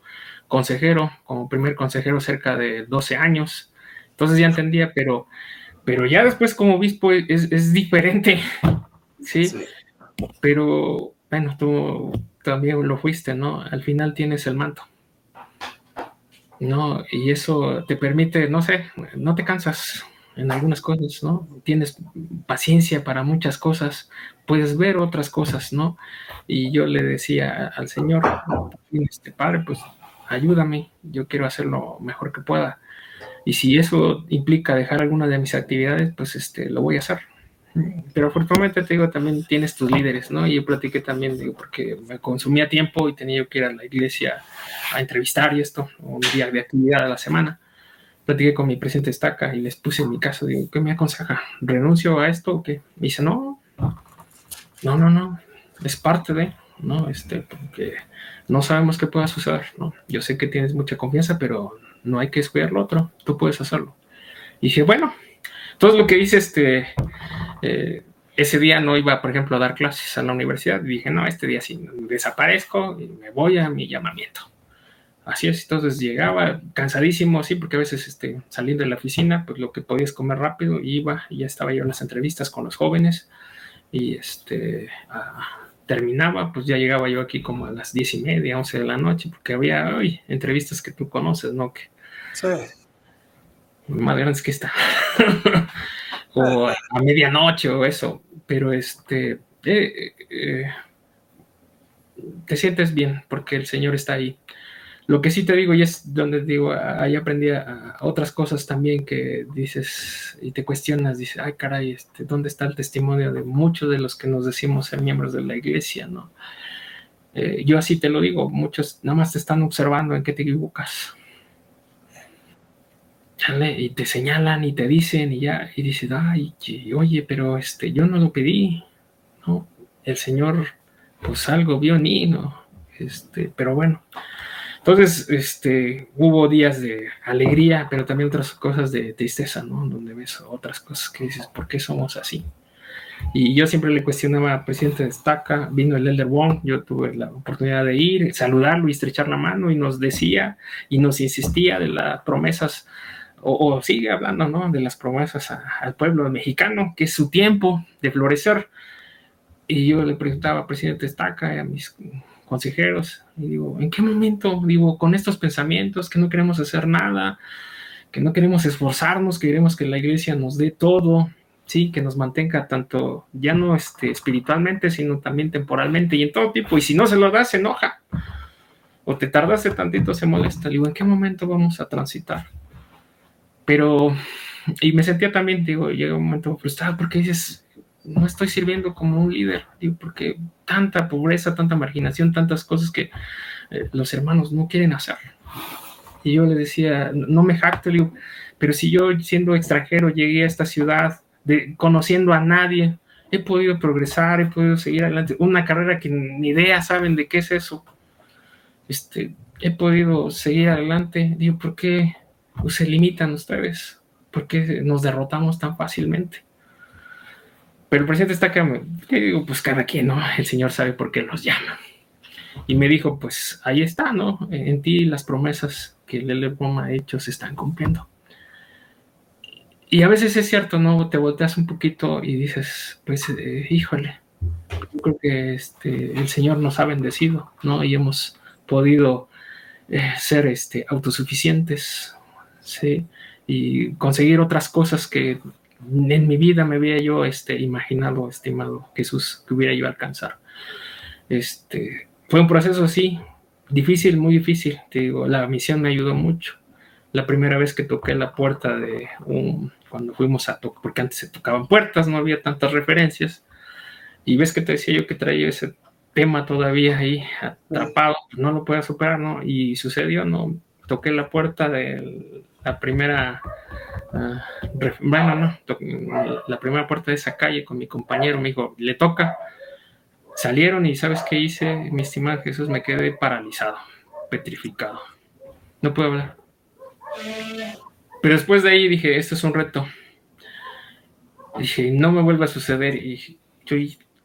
consejero, como primer consejero cerca de 12 años. Entonces ya entendía, pero, pero ya después como obispo es, diferente. *laughs* ¿sí? Pero bueno, tú también lo fuiste, ¿no? Al final tienes el manto. ¿no? Y eso te permite, no sé, no te cansas en algunas cosas, ¿no? Tienes paciencia para muchas cosas, puedes ver otras cosas, ¿no? Y yo le decía al Señor, este Padre, pues ayúdame, yo quiero hacer lo mejor que pueda. Y si eso implica dejar alguna de mis actividades, pues este, lo voy a hacer. Pero afortunadamente te digo, también tienes tus líderes, ¿no? Y yo platiqué también, digo, porque me consumía tiempo y tenía que ir a la iglesia a entrevistar y esto, un día de actividad a la semana. Platiqué con mi presidente Estaca y les puse en mi caso, digo, ¿qué me aconseja? ¿Renuncio a esto o qué? Me dice, no, no, no, no, es parte de, ¿no? Este, porque no sabemos qué pueda suceder, ¿no? Yo sé que tienes mucha confianza, pero no hay que descuidar lo otro, tú puedes hacerlo. Y dije, bueno, todo lo que hice, este, eh, ese día no iba, por ejemplo, a dar clases a la universidad. dije, no, este día sí, desaparezco y me voy a mi llamamiento. Así es, entonces llegaba cansadísimo, sí, porque a veces este, saliendo de la oficina, pues lo que podías comer rápido, iba y ya estaba yo en las entrevistas con los jóvenes y este, terminaba, pues ya llegaba yo aquí como a las diez y media, once de la noche, porque había hoy entrevistas que tú conoces, ¿no? Que, sí. Más grandes que esta. *laughs* o a medianoche o eso, pero este, eh, eh, te sientes bien porque el Señor está ahí. Lo que sí te digo, y es donde digo, ahí aprendí a, otras cosas también que dices y te cuestionas, dices, ay caray, este, ¿dónde está el testimonio de muchos de los que nos decimos ser miembros de la iglesia? ¿no? Eh, yo así te lo digo, muchos nada más te están observando en qué te equivocas y te señalan y te dicen y ya, y dices, ay, oye, pero este, yo no lo pedí, ¿no? El Señor, pues algo vio en ¿no? Este, pero bueno. Entonces, este, hubo días de alegría, pero también otras cosas de tristeza, ¿no? Donde ves otras cosas que dices, ¿por qué somos así? Y yo siempre le cuestionaba al presidente de Estaca, vino el Elder Wong, yo tuve la oportunidad de ir, saludarlo y estrechar la mano y nos decía y nos insistía de las promesas o, sigue hablando ¿no? de las promesas al pueblo mexicano, que es su tiempo de florecer. Y yo le preguntaba al presidente Estaca a mis consejeros, y digo, ¿en qué momento, digo, con estos pensamientos que no queremos hacer nada, que no queremos esforzarnos, que queremos que la iglesia nos dé todo, sí, que nos mantenga tanto, ya no este, espiritualmente, sino también temporalmente y en todo tipo, y si no se lo da, se enoja, o te tardaste tantito, se molesta, digo, ¿en qué momento vamos a transitar? Pero, y me sentía también, digo, llega un momento frustrado porque dices, no estoy sirviendo como un líder, digo, porque tanta pobreza, tanta marginación, tantas cosas que eh, los hermanos no quieren hacer. Y yo le decía, no me jacto, digo, pero si yo siendo extranjero llegué a esta ciudad, de, conociendo a nadie, he podido progresar, he podido seguir adelante, una carrera que ni idea saben de qué es eso. Este, he podido seguir adelante, digo, ¿por qué se limitan ustedes, porque nos derrotamos tan fácilmente. Pero el presidente está acá, digo, pues cada quien, ¿no? El Señor sabe por qué nos llama. Y me dijo, pues ahí está, ¿no? En ti las promesas que el ha hecho se están cumpliendo. Y a veces es cierto, ¿no? Te volteas un poquito y dices, pues, eh, híjole, yo creo que este, el Señor nos ha bendecido, ¿no? Y hemos podido eh, ser este, autosuficientes, ¿sí? Y conseguir otras cosas que en mi vida me había yo este, imaginado, estimado Jesús, que hubiera yo alcanzar. Este, fue un proceso así, difícil, muy difícil. Te digo, la misión me ayudó mucho. La primera vez que toqué la puerta de un, cuando fuimos a tocar, porque antes se tocaban puertas, no había tantas referencias. Y ves que te decía yo que traía ese tema todavía ahí atrapado, no lo podía superar, ¿no? Y sucedió, ¿no? Toqué la puerta de la primera, ah, bueno, no, la primera puerta de esa calle con mi compañero, me dijo, le toca. Salieron y ¿sabes qué hice, mi estimado Jesús? Me quedé paralizado, petrificado. No puedo hablar. Pero después de ahí dije, esto es un reto. Dije, no me vuelva a suceder. Y yo,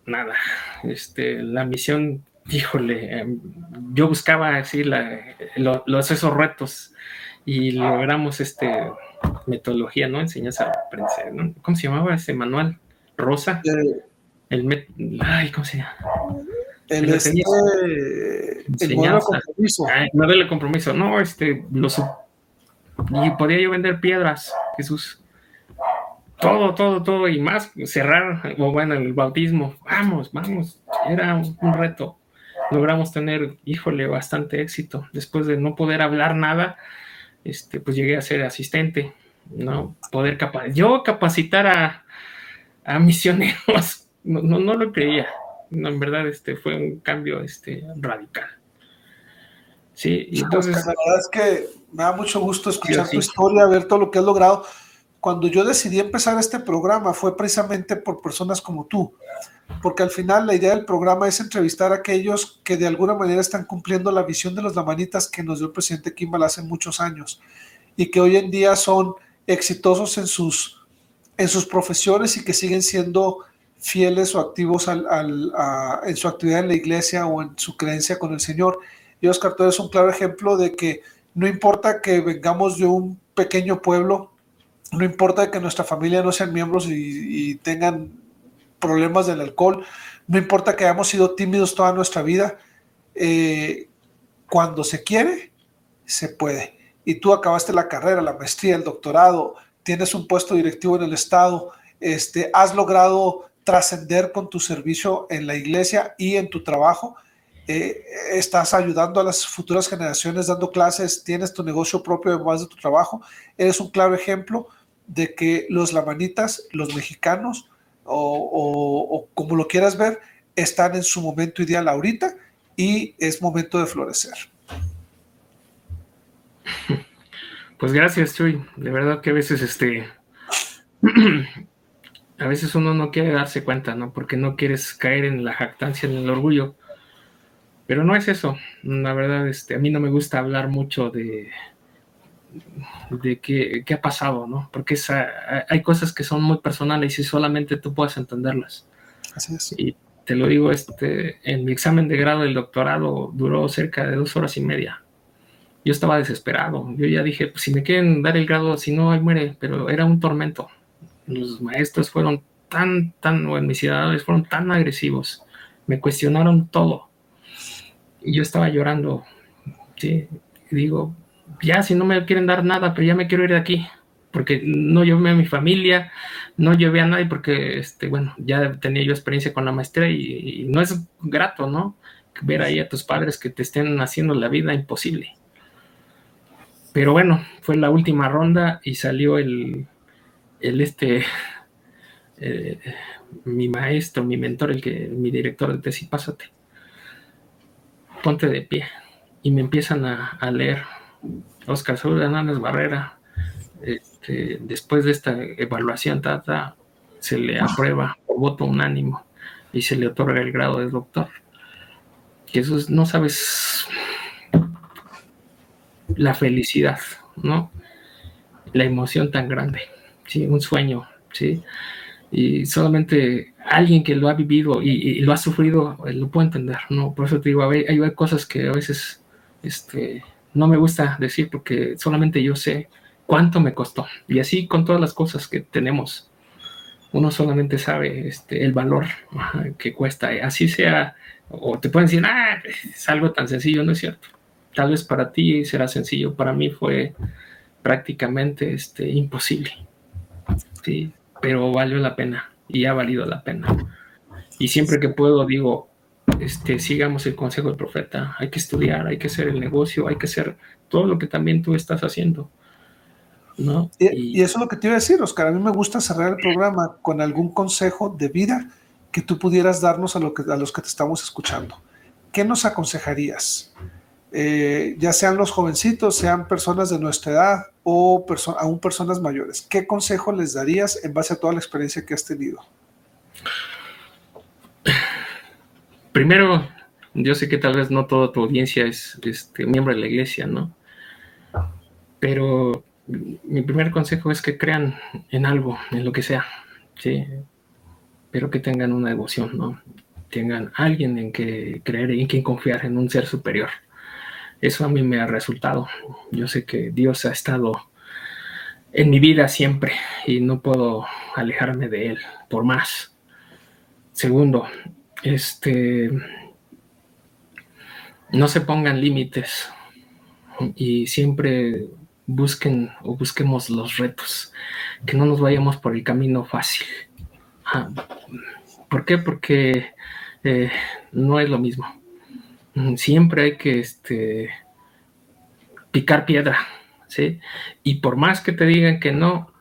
nada, este, la misión, híjole, em, yo buscaba así los, esos retos y logramos este metodología, ¿no? Enseñanza aprender, ¿no? ¿Cómo se llamaba ese manual? Rosa. El, ay, ¿cómo se llama? El, este, el modelo compromiso. Modelo de compromiso. No, este, lo, y podía yo vender piedras, Jesús. Todo, todo, todo y más, cerrar, o bueno, el bautismo, vamos, vamos, era un, reto. Logramos tener, híjole, bastante éxito. Después de no poder hablar nada, este, pues llegué a ser asistente, ¿no? Poder capacitar, yo capacitar a, a misioneros, *laughs* no, no, lo creía. No, en verdad, este fue un cambio este, radical. Sí, y entonces. La verdad es que me da mucho gusto escuchar tu historia, ver todo lo que has logrado. Cuando yo decidí empezar este programa fue precisamente por personas como tú, porque al final la idea del programa es entrevistar a aquellos que de alguna manera están cumpliendo la visión de los lamanitas que nos dio el presidente Kimball hace muchos años y que hoy en día son exitosos en sus, en sus profesiones y que siguen siendo fieles o activos en su actividad en la iglesia o en su creencia con el Señor. Y Oscar, tú eres un claro ejemplo de que no importa que vengamos de un pequeño pueblo, no importa que nuestra familia no sean miembros y, tengan problemas del alcohol, no importa que hayamos sido tímidos toda nuestra vida, eh, cuando se quiere, se puede. Y tú acabaste la carrera, la maestría, el doctorado, tienes un puesto directivo en el Estado, este, has logrado trascender con tu servicio en la iglesia y en tu trabajo eh, estás ayudando a las futuras generaciones dando clases, tienes tu negocio propio además de tu trabajo, eres un claro ejemplo de que los lamanitas, los mexicanos, o, como lo quieras ver, están en su momento ideal ahorita y es momento de florecer. *laughs* Pues gracias, Chuy. De verdad que a veces este *clears throat* a veces uno no quiere darse cuenta, ¿no? Porque no quieres caer en la jactancia, en el orgullo. Pero no es eso. La verdad, este, a mí no me gusta hablar mucho de, de qué, qué ha pasado, ¿no? Porque hay cosas que son muy personales y solamente tú puedes entenderlas. Así es. Y te lo digo, este, en mi examen de grado del doctorado duró cerca de dos horas y media. Yo estaba desesperado. Yo ya dije, pues si me quieren dar el grado, si no, ahí muere. Pero era un tormento. Los maestros fueron tan, tan, o mis ciudadanos fueron tan agresivos. Me cuestionaron todo y yo estaba llorando, ¿sí? digo, ya si no me quieren dar nada, pero ya me quiero ir de aquí, porque no llevé a mi familia, no llevé a nadie, porque, este, bueno, ya tenía yo experiencia con la maestría y, no es grato, ¿no? Ver ahí a tus padres que te estén haciendo la vida imposible. Pero bueno, fue la última ronda y salió el, el este, *laughs* eh, mi maestro, mi mentor, el que, mi director de tesis, pásate ponte de pie. Y me empiezan a, leer Oscar Saúl Hernández Barrera. Este, después de esta evaluación, se le aprueba por voto unánimo y se le otorga el grado de doctor. Que eso no sabes la felicidad, ¿no? La emoción tan grande, ¿sí? Un sueño, ¿sí? Y solamente alguien que lo ha vivido y, lo ha sufrido eh, lo puede entender, ¿no? Por eso te digo, hay, hay cosas que a veces este, no me gusta decir porque solamente yo sé cuánto me costó. Y así con todas las cosas que tenemos. uno solamente sabe este, el valor que cuesta. Así sea, o te pueden decir, ah, es algo tan sencillo, no es cierto. Tal vez para ti será sencillo, para mí fue prácticamente este, imposible. Sí, pero valió la pena y ha valido la pena. Y siempre que puedo digo, este, sigamos el consejo del profeta, hay que estudiar, hay que hacer el negocio, hay que hacer todo lo que también tú estás haciendo. ¿no? Y, eso es lo que te iba a decir, Oscar. A mí me gusta cerrar el programa con algún consejo de vida que tú pudieras darnos a, lo que, a los que te estamos escuchando. ¿Qué nos aconsejarías? Eh, ya sean los jovencitos, sean personas de nuestra edad o aún personas mayores. ¿Qué consejo les darías en base a toda la experiencia que has tenido? Primero, yo sé que tal vez no toda tu audiencia es este, miembro de la iglesia, ¿no? Pero mi primer consejo es que crean en algo, en lo que sea, ¿sí? Pero que tengan una devoción, ¿no? Tengan alguien en que creer y en quien confiar, en un ser superior. Eso a mí me ha resultado. Yo sé que Dios ha estado en mi vida siempre y no puedo alejarme de Él por más. Segundo, este, no se pongan límites y siempre busquen o busquemos los retos, que no nos vayamos por el camino fácil. ¿Por qué? Porque eh, no es lo mismo. Siempre hay que este, picar piedra, ¿sí? Y por más que te digan que no,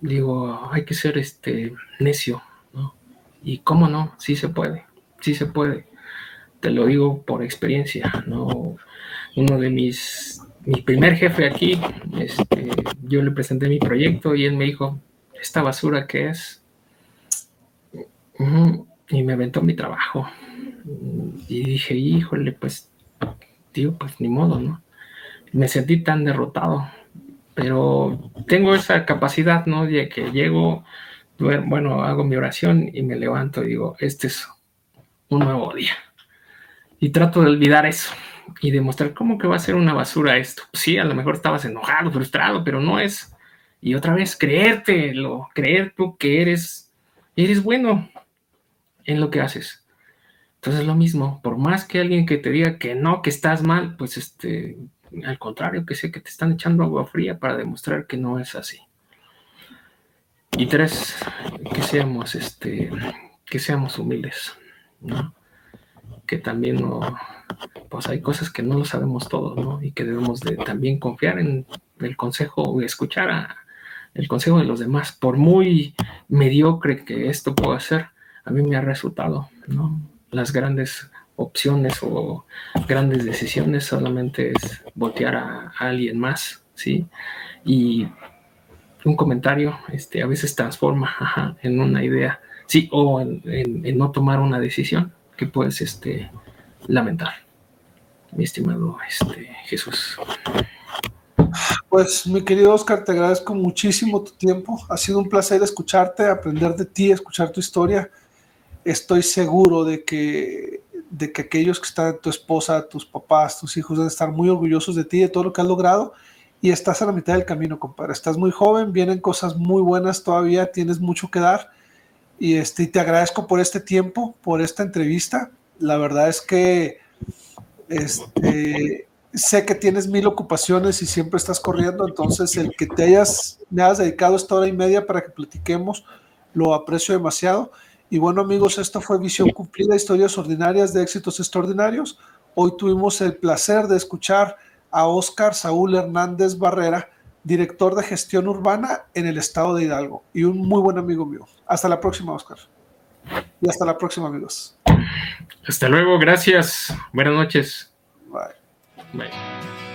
digo, hay que ser este, necio, ¿no? Y cómo no, sí se puede, sí se puede. Te lo digo por experiencia, ¿no? Uno de mis mi primer jefe aquí, este, yo le presenté mi proyecto y él me dijo, ¿esta basura qué es? Y me aventó mi trabajo. Y dije, híjole, pues, tío, pues ni modo, ¿no? Me sentí tan derrotado, pero tengo esa capacidad, ¿no? De que llego, bueno, hago mi oración y me levanto y digo, este es un nuevo día. Y trato de olvidar eso y demostrar cómo que va a ser una basura esto. Pues sí, a lo mejor estabas enojado, frustrado, pero no es. Y otra vez, creértelo, creer tú que eres, eres bueno en lo que haces. Entonces lo mismo, por más que alguien que te diga que no, que estás mal, pues este, al contrario, que sé que te están echando agua fría para demostrar que no es así. Y tres, que seamos, este, que seamos humildes, ¿no? Que también no, pues hay cosas que no lo sabemos todos, ¿no? Y que debemos de también confiar en el consejo y escuchar a, el consejo de los demás. Por muy mediocre que esto pueda ser, a mí me ha resultado, ¿no? Las grandes opciones o grandes decisiones solamente es voltear a, alguien más, ¿sí? Y un comentario este, a veces transforma en una idea, sí, o en, no tomar una decisión que puedes este, lamentar mi estimado este, Jesús. Pues mi querido Oscar, te agradezco muchísimo tu tiempo. Ha sido un placer escucharte, aprender de ti, escuchar tu historia. Estoy seguro de que, de que aquellos que están, tu esposa, tus papás, tus hijos, deben estar muy orgullosos de ti, de todo lo que has logrado. Y estás a la mitad del camino, compadre. Estás muy joven, vienen cosas muy buenas todavía, tienes mucho que dar. Y, este, te agradezco por este tiempo, por esta entrevista. La verdad es que este, sé que tienes mil ocupaciones y siempre estás corriendo, entonces el que te hayas, me has dedicado esta hora y media para que platiquemos, lo aprecio demasiado. Y bueno amigos, esto fue Visión Cumplida, historias ordinarias de éxitos extraordinarios. Hoy tuvimos el placer de escuchar a Oscar Saúl Hernández Barrera, director de gestión urbana en el estado de Hidalgo y un muy buen amigo mío. Hasta la próxima, Oscar. Y hasta la próxima, amigos. Hasta luego, gracias. Buenas noches. Bye. Bye.